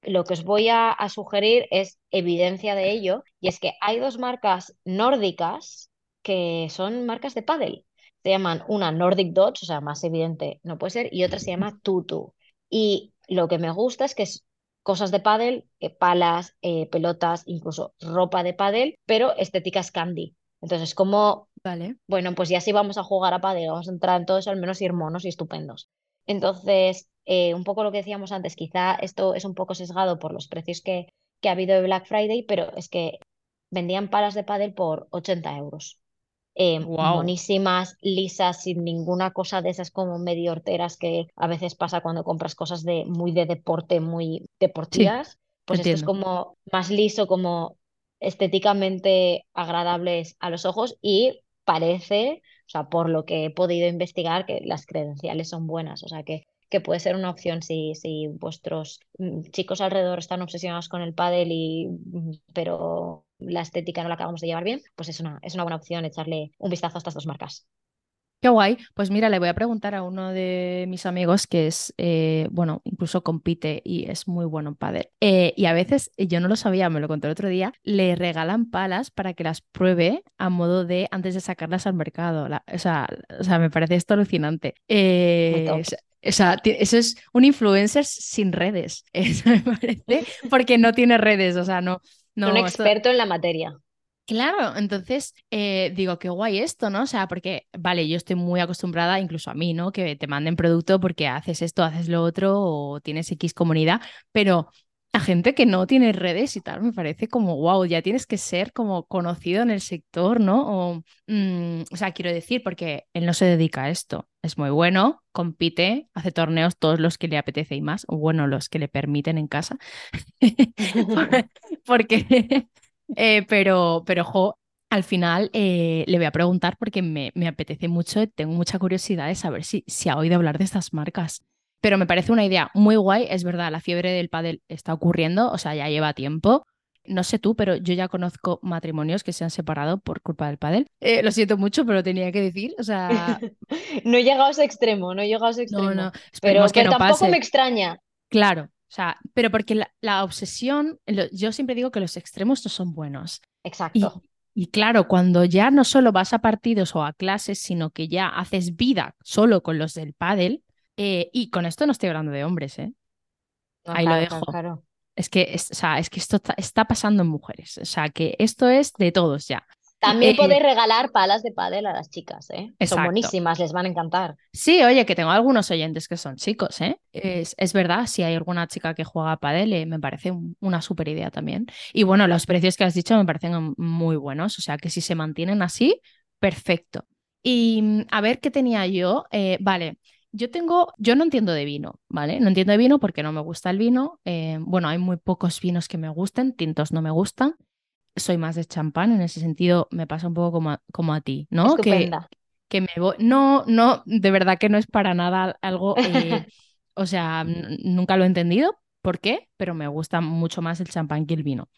lo que os voy a, sugerir es evidencia de ello, y es que hay dos marcas nórdicas que son marcas de pádel. Se llaman una Nordic Dodge, o sea, más evidente no puede ser, y otra se llama Tutu. Y lo que me gusta es que es cosas de pádel, eh, palas, eh, pelotas, incluso ropa de pádel, pero estéticas candy. Entonces, como, vale. bueno, pues ya si vamos a jugar a pádel, vamos a entrar en todo eso, al menos ir monos y estupendos. Entonces, eh, un poco lo que decíamos antes, quizá esto es un poco sesgado por los precios que, que ha habido de Black Friday, pero es que vendían palas de pádel por 80 euros. Eh, monísimas, lisas, sin ninguna cosa de esas como medio horteras que a veces pasa cuando compras cosas de muy de deporte, muy deportivas. pues esto es como más liso, como estéticamente agradables a los ojos y parece, o sea, por lo que he podido investigar, que las credenciales son buenas, o sea, que, que puede ser una opción si, si vuestros mm, chicos alrededor están obsesionados con el pádel y mm, pero la estética no la acabamos de llevar bien, pues es una, es una buena opción echarle un vistazo a estas dos marcas. Qué guay. Pues mira, le voy a preguntar a uno de mis amigos que es, eh, bueno, incluso compite y es muy bueno en pádel. Eh, y a veces, yo no lo sabía, me lo contó el otro día, le regalan palas para que las pruebe a modo de antes de sacarlas al mercado. o, sea, o, sea, me parece esto alucinante. Eh, o sea, eso es un influencer sin redes, [LAUGHS] eso me parece, porque no tiene redes, o sea, no... no un experto en la materia. Claro, entonces eh, digo, qué guay esto, ¿no? O sea, porque, vale, yo estoy muy acostumbrada, incluso a mí, ¿no? Que te manden producto porque haces esto, haces lo otro o tienes X comunidad, pero a gente que no tiene redes y tal, me parece como, wow, ya tienes que ser como conocido en el sector, ¿no? O, mm, o sea, quiero decir, porque él no se dedica a esto, es muy bueno, compite, hace torneos todos los que le apetece y más, o bueno, los que le permiten en casa, [LAUGHS] [LAUGHS] porque eh, pero, pero, jo, al final eh, le voy a preguntar porque me, me, apetece mucho, tengo mucha curiosidad de saber si, si ha oído hablar de estas marcas. Pero me parece una idea muy guay, es verdad, la fiebre del pádel está ocurriendo, o sea, ya lleva tiempo. No sé tú, pero yo ya conozco matrimonios que se han separado por culpa del pádel. Eh, lo siento mucho, pero tenía que decir, o sea... [LAUGHS] no he llegado a ese extremo, no he llegado a ese extremo. No, no, pero, que tampoco me extraña. Claro, O sea, pero porque la, obsesión, yo siempre digo que los extremos no son buenos. Exacto. Y, claro, cuando ya no solo vas a partidos o a clases, sino que ya haces vida solo con los del pádel, eh, y con esto no estoy hablando de hombres, ¿eh? Ahí lo dejo. Es que, o sea, es que esto está, pasando en mujeres. O sea, que esto es de todos ya. También eh, podéis [LAUGHS] regalar palas de pádel a las chicas, ¿eh? Son buenísimas, les van a encantar. Sí, oye, que tengo algunos oyentes que son chicos, ¿eh? Es, es verdad, si hay alguna chica que juega a pádel, eh, me parece una súper idea también. Y bueno, los precios que has dicho me parecen muy buenos, o sea, que si se mantienen así, perfecto. Y mm, a ver qué tenía yo. Eh, vale, yo tengo, yo no entiendo de vino, ¿vale? No entiendo de vino porque no me gusta el vino. bueno, hay muy pocos vinos que me gusten, tintos no me gustan soy más de champán, en ese sentido me pasa un poco como a, como a ti, ¿no? Que, que me voy... No, no, de verdad que no es para nada algo, eh, [LAUGHS] o sea, nunca lo he entendido, ¿por qué? Pero me gusta mucho más el champán que el vino.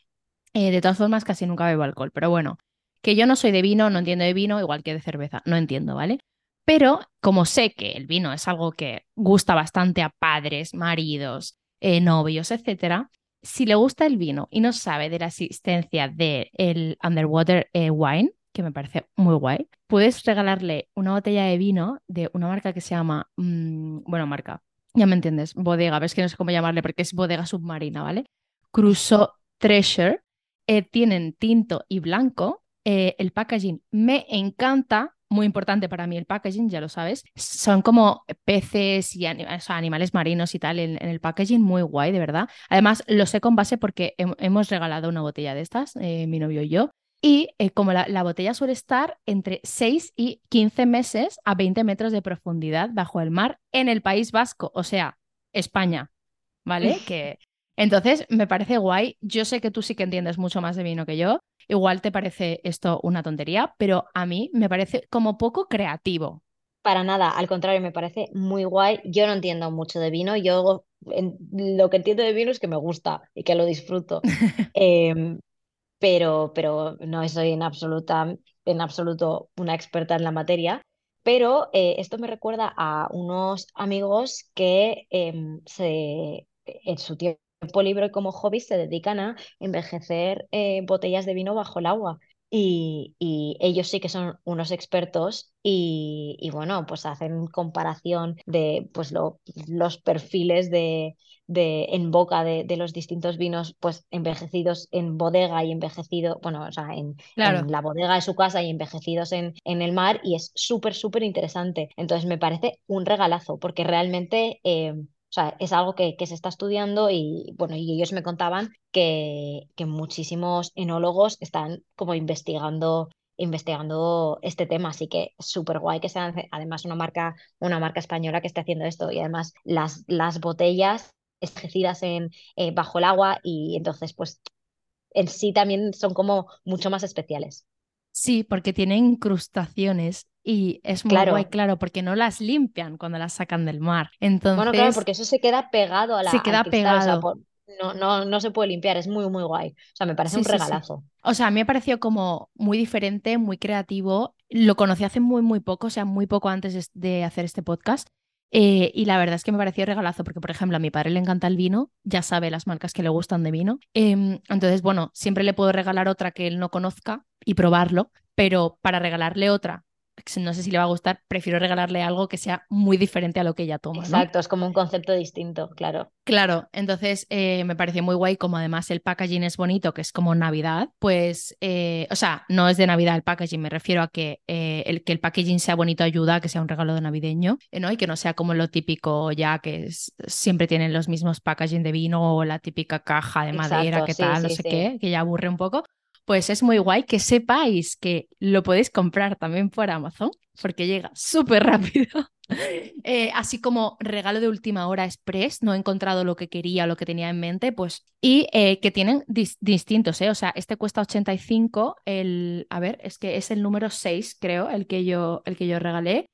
Eh, de todas formas, casi nunca bebo alcohol, pero bueno, que yo no soy de vino, no entiendo de vino, igual que de cerveza, no entiendo, ¿vale? Pero como sé que el vino es algo que gusta bastante a padres, maridos, eh, novios, etcétera, si le gusta el vino y no sabe de la existencia del Underwater eh, Wine, que me parece muy guay, puedes regalarle una botella de vino de una marca que se llama, mm, bueno, marca, ya me entiendes, bodega, ves que no sé cómo llamarle porque es bodega submarina, ¿vale? Crusoe Treasure. Eh, tienen tinto y blanco. Eh, el packaging me encanta muy importante para mí el packaging, ya lo sabes. Son como peces y animales marinos y tal en, el packaging, muy guay, de verdad. Además, lo sé con base porque hemos regalado una botella de estas, eh, mi novio y yo. Y eh, como la, la, botella suele estar entre 6 y 15 meses a 20 metros de profundidad bajo el mar en el País Vasco, o sea, España, ¿vale? que entonces, me parece guay. Yo sé que tú sí que entiendes mucho más de vino que yo. Igual te parece esto una tontería, pero a mí me parece como poco creativo. Para nada, al contrario, me parece muy guay. Yo no entiendo mucho de vino. Yo lo que entiendo de vino es que me gusta y que lo disfruto. [LAUGHS] Em, pero, pero no soy en, absoluta, en absoluto una experta en la materia. Pero eh, esto me recuerda a unos amigos que em, se, en su tiempo tiempo libre como hobby se dedican a envejecer eh, botellas de vino bajo el agua. Y, ellos sí que son unos expertos y, bueno, pues hacen comparación de pues los perfiles de, de en boca de, los distintos vinos pues envejecidos en bodega y envejecido, bueno, o sea, en, la bodega de su casa y envejecidos en, en el mar y es súper, súper interesante. Entonces me parece un regalazo porque realmente... Eh, o sea, es algo que, se está estudiando y bueno, y ellos me contaban que, que muchísimos enólogos están como investigando investigando este tema, así que súper guay que sea además una marca, una marca española que esté haciendo esto y además las, las botellas ejercidas en, eh, bajo el agua y entonces pues en sí también son como mucho más especiales. Sí, porque tienen incrustaciones y es muy guay, claro, porque no las limpian cuando las sacan del mar. Entonces, bueno, claro, porque eso se queda pegado a la Se queda pegado. no, no, no se puede limpiar, es muy, muy guay. O sea, me parece un regalazo. O sea, a mí me pareció como muy diferente, muy creativo. Lo conocí hace muy, muy poco, o sea, muy poco antes de hacer este podcast. Eh, y la verdad es que me pareció regalazo, porque, por ejemplo, a mi padre le encanta el vino, ya sabe las marcas que le gustan de vino. Em, entonces, bueno, siempre le puedo regalar otra que él no conozca y probarlo, pero para regalarle otra no sé si le va a gustar, prefiero regalarle algo que sea muy diferente a lo que ella toma. Exacto, es como un concepto distinto, claro. Claro, entonces eh, me pareció muy guay, como además el packaging es bonito, que es como Navidad, pues, eh, o sea, no es de Navidad el packaging, me refiero a que, eh, el, que el packaging sea bonito ayuda a que sea un regalo de navideño, ¿no? Y que no sea como lo típico ya que siempre tienen los mismos packaging de vino o la típica caja de madera, que tal, no sé qué, que ya aburre un poco pues es muy guay que sepáis que lo podéis comprar también por Amazon, porque llega súper rápido. [LAUGHS] Eh, así como regalo de última hora express, no he encontrado lo que quería, lo que tenía en mente, pues, y eh, que tienen distintos, ¿eh? O sea, este cuesta 85, el, a ver, es que es el número 6, creo, el que yo, el que yo regalé,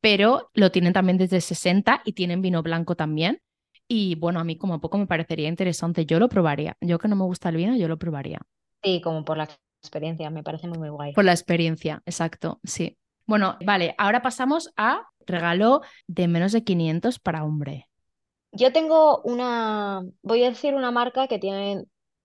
pero lo tienen también desde 60 y tienen vino blanco también. Y bueno, a mí como poco me parecería interesante, yo lo probaría. Yo que no me gusta el vino, yo lo probaría. Sí, como por la experiencia, me parece muy, muy guay. Por la experiencia, exacto, sí. Bueno, vale, ahora pasamos a regalo de menos de 500 para hombre. Yo tengo una, voy a decir una marca que tiene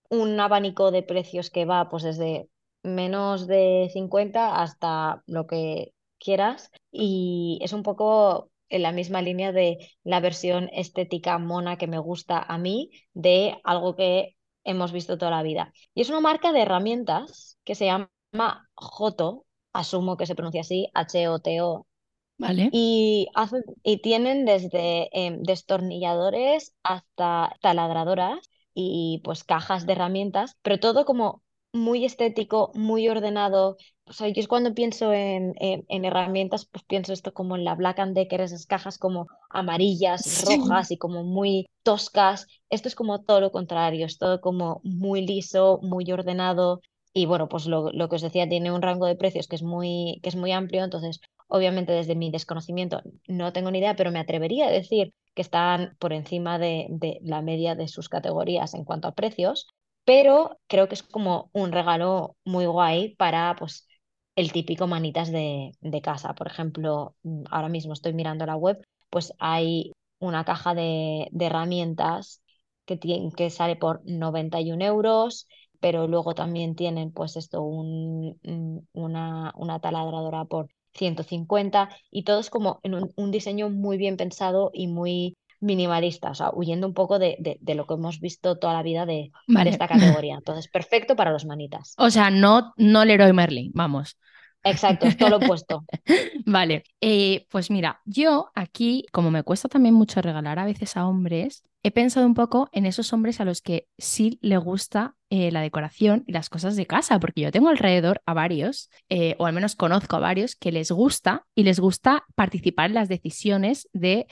un abanico de precios que va pues desde menos de 50 hasta lo que quieras y es un poco en la misma línea de la versión estética mona que me gusta a mí de algo que hemos visto toda la vida. Y es una marca de herramientas que se llama Joto, asumo que se pronuncia así, H-O-T-O. Vale. Y, hacen, y tienen desde em, destornilladores hasta taladradoras y pues cajas de herramientas, pero todo como muy estético, muy ordenado. O sea, yo es cuando pienso en, en, herramientas, pues pienso esto como en la Black and Decker, esas cajas como amarillas, rojas y como muy toscas. Esto es como todo lo contrario, es todo como muy liso, muy ordenado. Y bueno, pues lo, lo que os decía, tiene un rango de precios que es muy, que es muy amplio, entonces obviamente desde mi desconocimiento no tengo ni idea, pero me atrevería a decir que están por encima de, de la media de sus categorías en cuanto a precios, pero creo que es como un regalo muy guay para pues el típico manitas de, de casa. Por ejemplo, mm, ahora mismo estoy mirando la web, pues hay una caja de, de herramientas que, tiene, que sale por 91 euros, pero luego también tienen pues esto, un, una, una taladradora por 150 y todo es como en un, un diseño muy bien pensado y muy minimalista, o sea, huyendo un poco de, de, lo que hemos visto toda la vida de, de, esta categoría. Entonces, perfecto para los manitas. O sea, no, no Leroy Merlin, vamos. Exacto, es todo lo opuesto. [LAUGHS] vale, eh, pues mira, yo aquí, como me cuesta también mucho regalar a veces a hombres, he pensado un poco en esos hombres a los que sí le gusta eh, la decoración y las cosas de casa, porque yo tengo alrededor a varios, eh, o al menos conozco a varios, que les gusta y les gusta participar en las decisiones de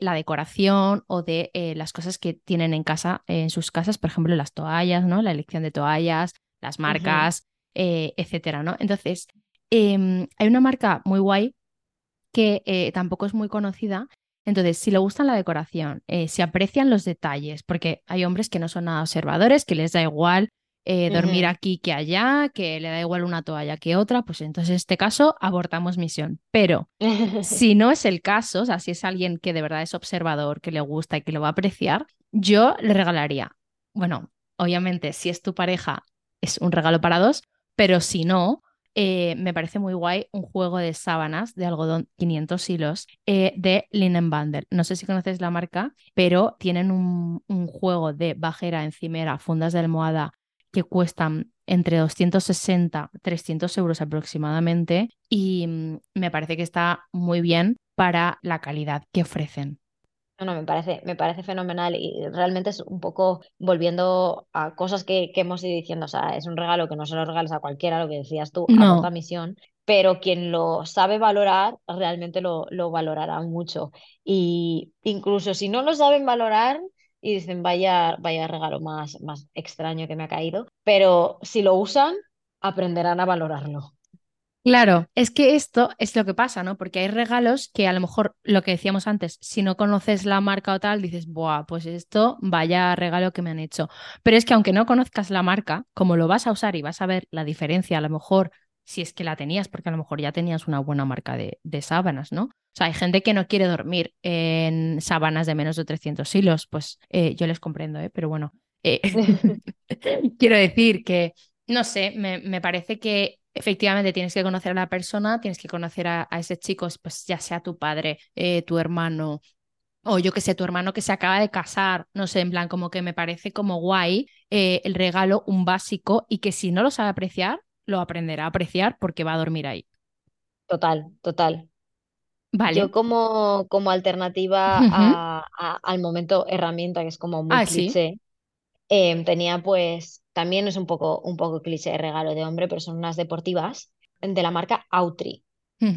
la decoración o de las cosas que tienen en casa, en sus casas, por ejemplo, las toallas, ¿no? La elección de toallas, las marcas, etcétera, ¿no? Entonces, Em, hay una marca muy guay que eh, tampoco es muy conocida. Entonces, si le gustan la decoración, eh, si aprecian los detalles, porque hay hombres que no son nada observadores, que les da igual eh, dormir aquí que allá, que le da igual una toalla que otra, pues entonces en este caso abortamos misión. Pero si [LAUGHS] no es el caso, o sea, si es alguien que de verdad es observador, que le gusta y que lo va a apreciar, yo le regalaría, bueno, obviamente si es tu pareja es un regalo para dos, pero si no, eh, me parece muy guay un juego de sábanas de algodón 500 hilos eh, de Linen Bundle. No sé si conoces la marca, pero tienen un, juego de bajera, encimera, fundas de almohada que cuestan entre 260 300 euros aproximadamente y mm, me parece que está muy bien para la calidad que ofrecen. No, no, me parece, me parece fenomenal y realmente es un poco volviendo a cosas que, que, hemos ido diciendo, o sea, es un regalo que no se lo regales a cualquiera, lo que decías tú, a otra misión, pero quien lo sabe valorar realmente lo, lo valorará mucho. Y incluso si no lo saben valorar y dicen, vaya, vaya regalo más, más extraño que me ha caído, pero si lo usan, aprenderán a valorarlo. Claro, es que esto es lo que pasa, ¿no? Porque hay regalos que a lo mejor, lo que decíamos antes, si no conoces la marca o tal, dices, Buah, pues esto vaya regalo que me han hecho. Pero es que aunque no conozcas la marca, como lo vas a usar y vas a ver la diferencia, a lo mejor, si es que la tenías, porque a lo mejor ya tenías una buena marca de, sábanas, ¿no? O sea, hay gente que no quiere dormir en sábanas de menos de 300 hilos, pues eh, yo les comprendo, ¿eh? Pero bueno, eh, [LAUGHS] quiero decir que, no sé, me, me parece que efectivamente tienes que conocer a la persona, tienes que conocer a, ese chico, pues ya sea tu padre, eh, tu hermano, o yo que sé, tu hermano que se acaba de casar, no sé, en plan, como que me parece como guay eh, el regalo, un básico, y que si no lo sabe apreciar, lo aprenderá a apreciar porque va a dormir ahí. Total, total. Vale. Yo como, como alternativa al momento herramienta, que es como muy ah, cliché, em, tenía pues también es un poco, un poco cliché de regalo de hombre, pero son unas deportivas de la marca Autry,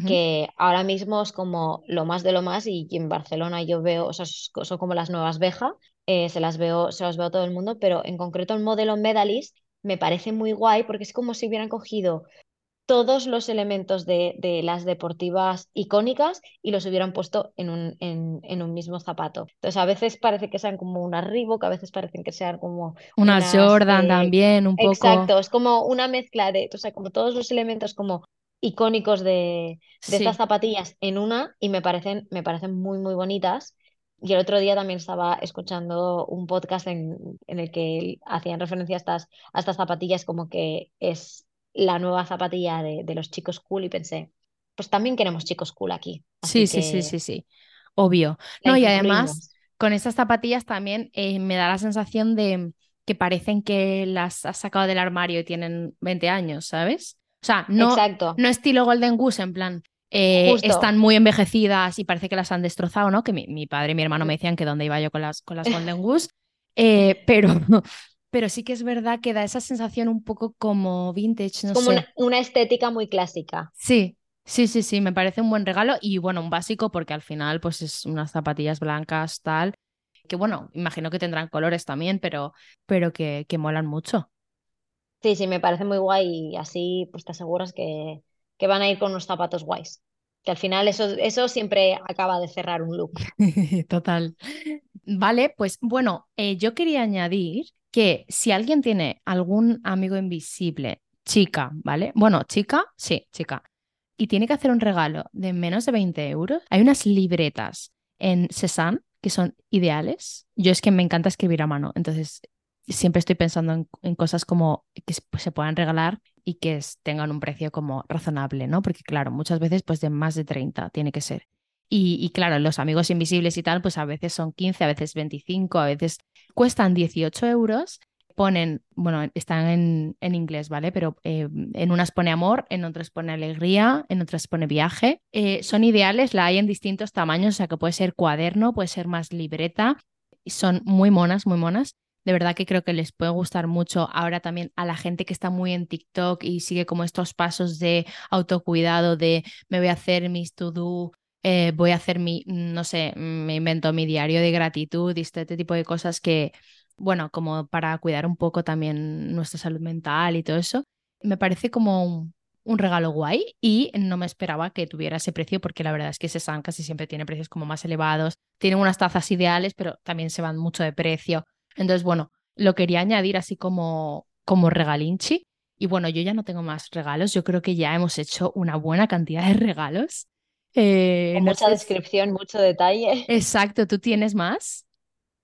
que ahora mismo es como lo más de lo más y en Barcelona yo veo, o sea, son como las nuevas Beja, eh, se las veo, se las veo a todo el mundo, pero en concreto el modelo Medalist me parece muy guay porque es como si hubieran cogido todos los elementos de, de, las deportivas icónicas y los hubieran puesto en un, en, en, un mismo zapato. Entonces, a veces parece que sean como una Reebok, a veces parecen que sean como... Unas, Jordan también, un poco. Exacto, es como una mezcla de, o sea, como todos los elementos como icónicos de, de estas zapatillas en una y me parecen, me parecen muy, muy bonitas. Y el otro día también estaba escuchando un podcast en, el que hacían referencia a estas, a estas zapatillas como que es la nueva zapatilla de, los chicos cool y pensé, pues también queremos chicos cool aquí. sí, sí, sí, sí, sí, obvio. No, y además con estas zapatillas también eh, me da la sensación de que parecen que las has sacado del armario y tienen 20 años, ¿sabes? O sea, no, no estilo Golden Goose, en plan, eh, están muy envejecidas y parece que las han destrozado, ¿no? Que mi, padre y mi hermano me decían que dónde iba yo con las, con las Golden Goose, eh, pero, pero sí que es verdad que da esa sensación un poco como vintage, no como Una, estética muy clásica. Sí, sí, sí, sí, me parece un buen regalo y bueno, un básico porque al final pues es unas zapatillas blancas, tal, que bueno, imagino que tendrán colores también, pero, pero que, que molan mucho. Sí, sí, me parece muy guay y así pues te aseguras que, que van a ir con unos zapatos guays. Que al final eso, eso siempre acaba de cerrar un look. [LAUGHS] Total. Vale, pues bueno, eh, yo quería añadir que si alguien tiene algún amigo invisible, chica, ¿vale? Bueno, chica, sí, chica, y tiene que hacer un regalo de menos de 20 euros, hay unas libretas en Cézanne que son ideales. Yo es que me encanta escribir a mano, entonces siempre estoy pensando en, cosas como que pues, se puedan regalar y que tengan un precio como razonable, ¿no? Porque claro, muchas veces pues de más de 30 tiene que ser. Y, claro, los amigos invisibles y tal, pues a veces son 15, a veces 25, a veces cuestan 18 euros. Ponen, bueno, están en, en inglés, ¿vale? Pero eh, en unas pone amor, en otras pone alegría, en otras pone viaje. Eh, son ideales, la hay en distintos tamaños, o sea que puede ser cuaderno, puede ser más libreta. Son muy monas, muy monas de verdad que creo que les puede gustar mucho ahora también a la gente que está muy en TikTok y sigue como estos pasos de autocuidado, de me voy a hacer mis to-do, eh, voy a hacer mi, no sé, me invento mi diario de gratitud y este, tipo de cosas que, bueno, como para cuidar un poco también nuestra salud mental y todo eso, me parece como un, un regalo guay y no me esperaba que tuviera ese precio porque la verdad es que Sesan casi siempre tiene precios como más elevados, tienen unas tazas ideales, pero también se van mucho de precio. Entonces, bueno, lo quería añadir así como, como regalinchi. Y bueno, yo ya no tengo más regalos. Yo creo que ya hemos hecho una buena cantidad de regalos. Eh, mucha descripción, mucho detalle. Exacto, ¿tú tienes más?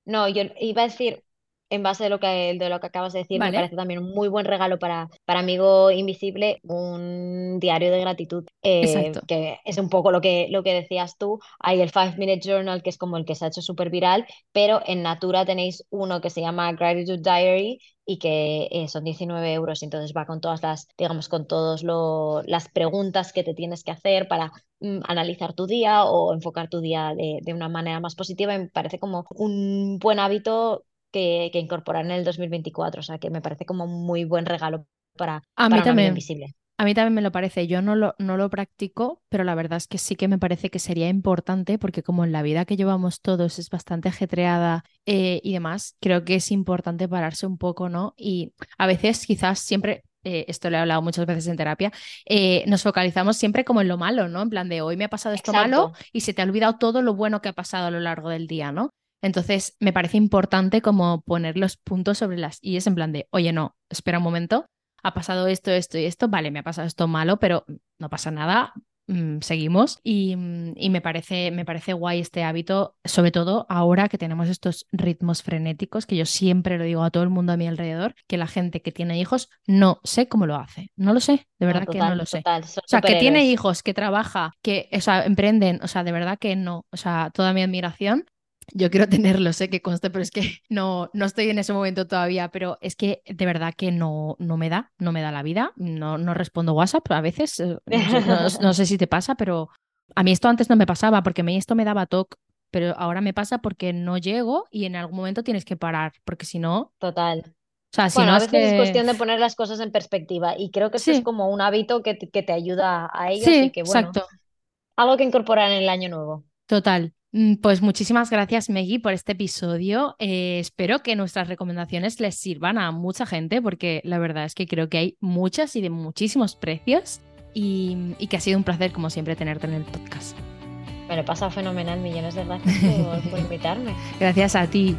No, yo iba a decir, en base de lo que, de lo que acabas de decir, me parece también un muy buen regalo para, para Amigo Invisible, un diario de gratitud, eh, que es un poco lo que, lo que decías tú. Hay el Five Minute Journal, que es como el que se ha hecho súper viral, pero en Natura tenéis uno que se llama Gratitude Diary y que eh, son 19 euros, entonces va con todas las, digamos, con todas las preguntas que te tienes que hacer para mm, analizar tu día o enfocar tu día de, de, una manera más positiva. Y me parece como un buen hábito que, incorporar en el 2024. O sea, que me parece como un muy buen regalo para, a mí también. invisible. A mí también me lo parece. Yo no lo, no lo practico, pero la verdad es que sí que me parece que sería importante porque como en la vida que llevamos todos es bastante ajetreada eh, y demás, creo que es importante pararse un poco, ¿no? Y a veces quizás siempre, eh, esto lo he hablado muchas veces en terapia, eh, nos focalizamos siempre como en lo malo, ¿no? En plan de hoy me ha pasado esto malo y se te ha olvidado todo lo bueno que ha pasado a lo largo del día, ¿no? Entonces, me parece importante como poner los puntos sobre las y es en plan de, oye, no, espera un momento, ha pasado esto, esto y esto, vale, me ha pasado esto malo, pero no pasa nada, mm, seguimos y, mm, y, me, parece, me parece guay este hábito, sobre todo ahora que tenemos estos ritmos frenéticos, que yo siempre lo digo a todo el mundo a mi alrededor, que la gente que tiene hijos no sé cómo lo hace, no lo sé, de verdad que no lo sé. o sea, que tiene hijos, que trabaja, que o sea, emprenden, o sea, de verdad que no, o sea, toda mi admiración yo quiero tenerlo, sé que conste, pero es que [LAUGHS] no, no estoy en ese momento todavía, pero es que de verdad que no, no me da, no me da la vida, no, no respondo WhatsApp a veces, eh, [LAUGHS] no, sé si te pasa, pero a mí esto antes no me pasaba porque a mí esto me daba toque, pero ahora me pasa porque no llego y en algún momento tienes que parar, porque si no... Total. O sea, si no a veces es, cuestión de poner las cosas en perspectiva y creo que eso es como un hábito que, que te ayuda a ellos y que, bueno, exacto. algo que incorporar en el año nuevo. Total. Mm, pues muchísimas gracias, Meggy, por este episodio. Eh, espero que nuestras recomendaciones les sirvan a mucha gente, porque la verdad es que creo que hay muchas y de muchísimos precios, y, que ha sido un placer, como siempre, tenerte en el podcast. Me lo he pasado fenomenal. Millones de gracias por, por [LAUGHS] invitarme. Gracias a ti.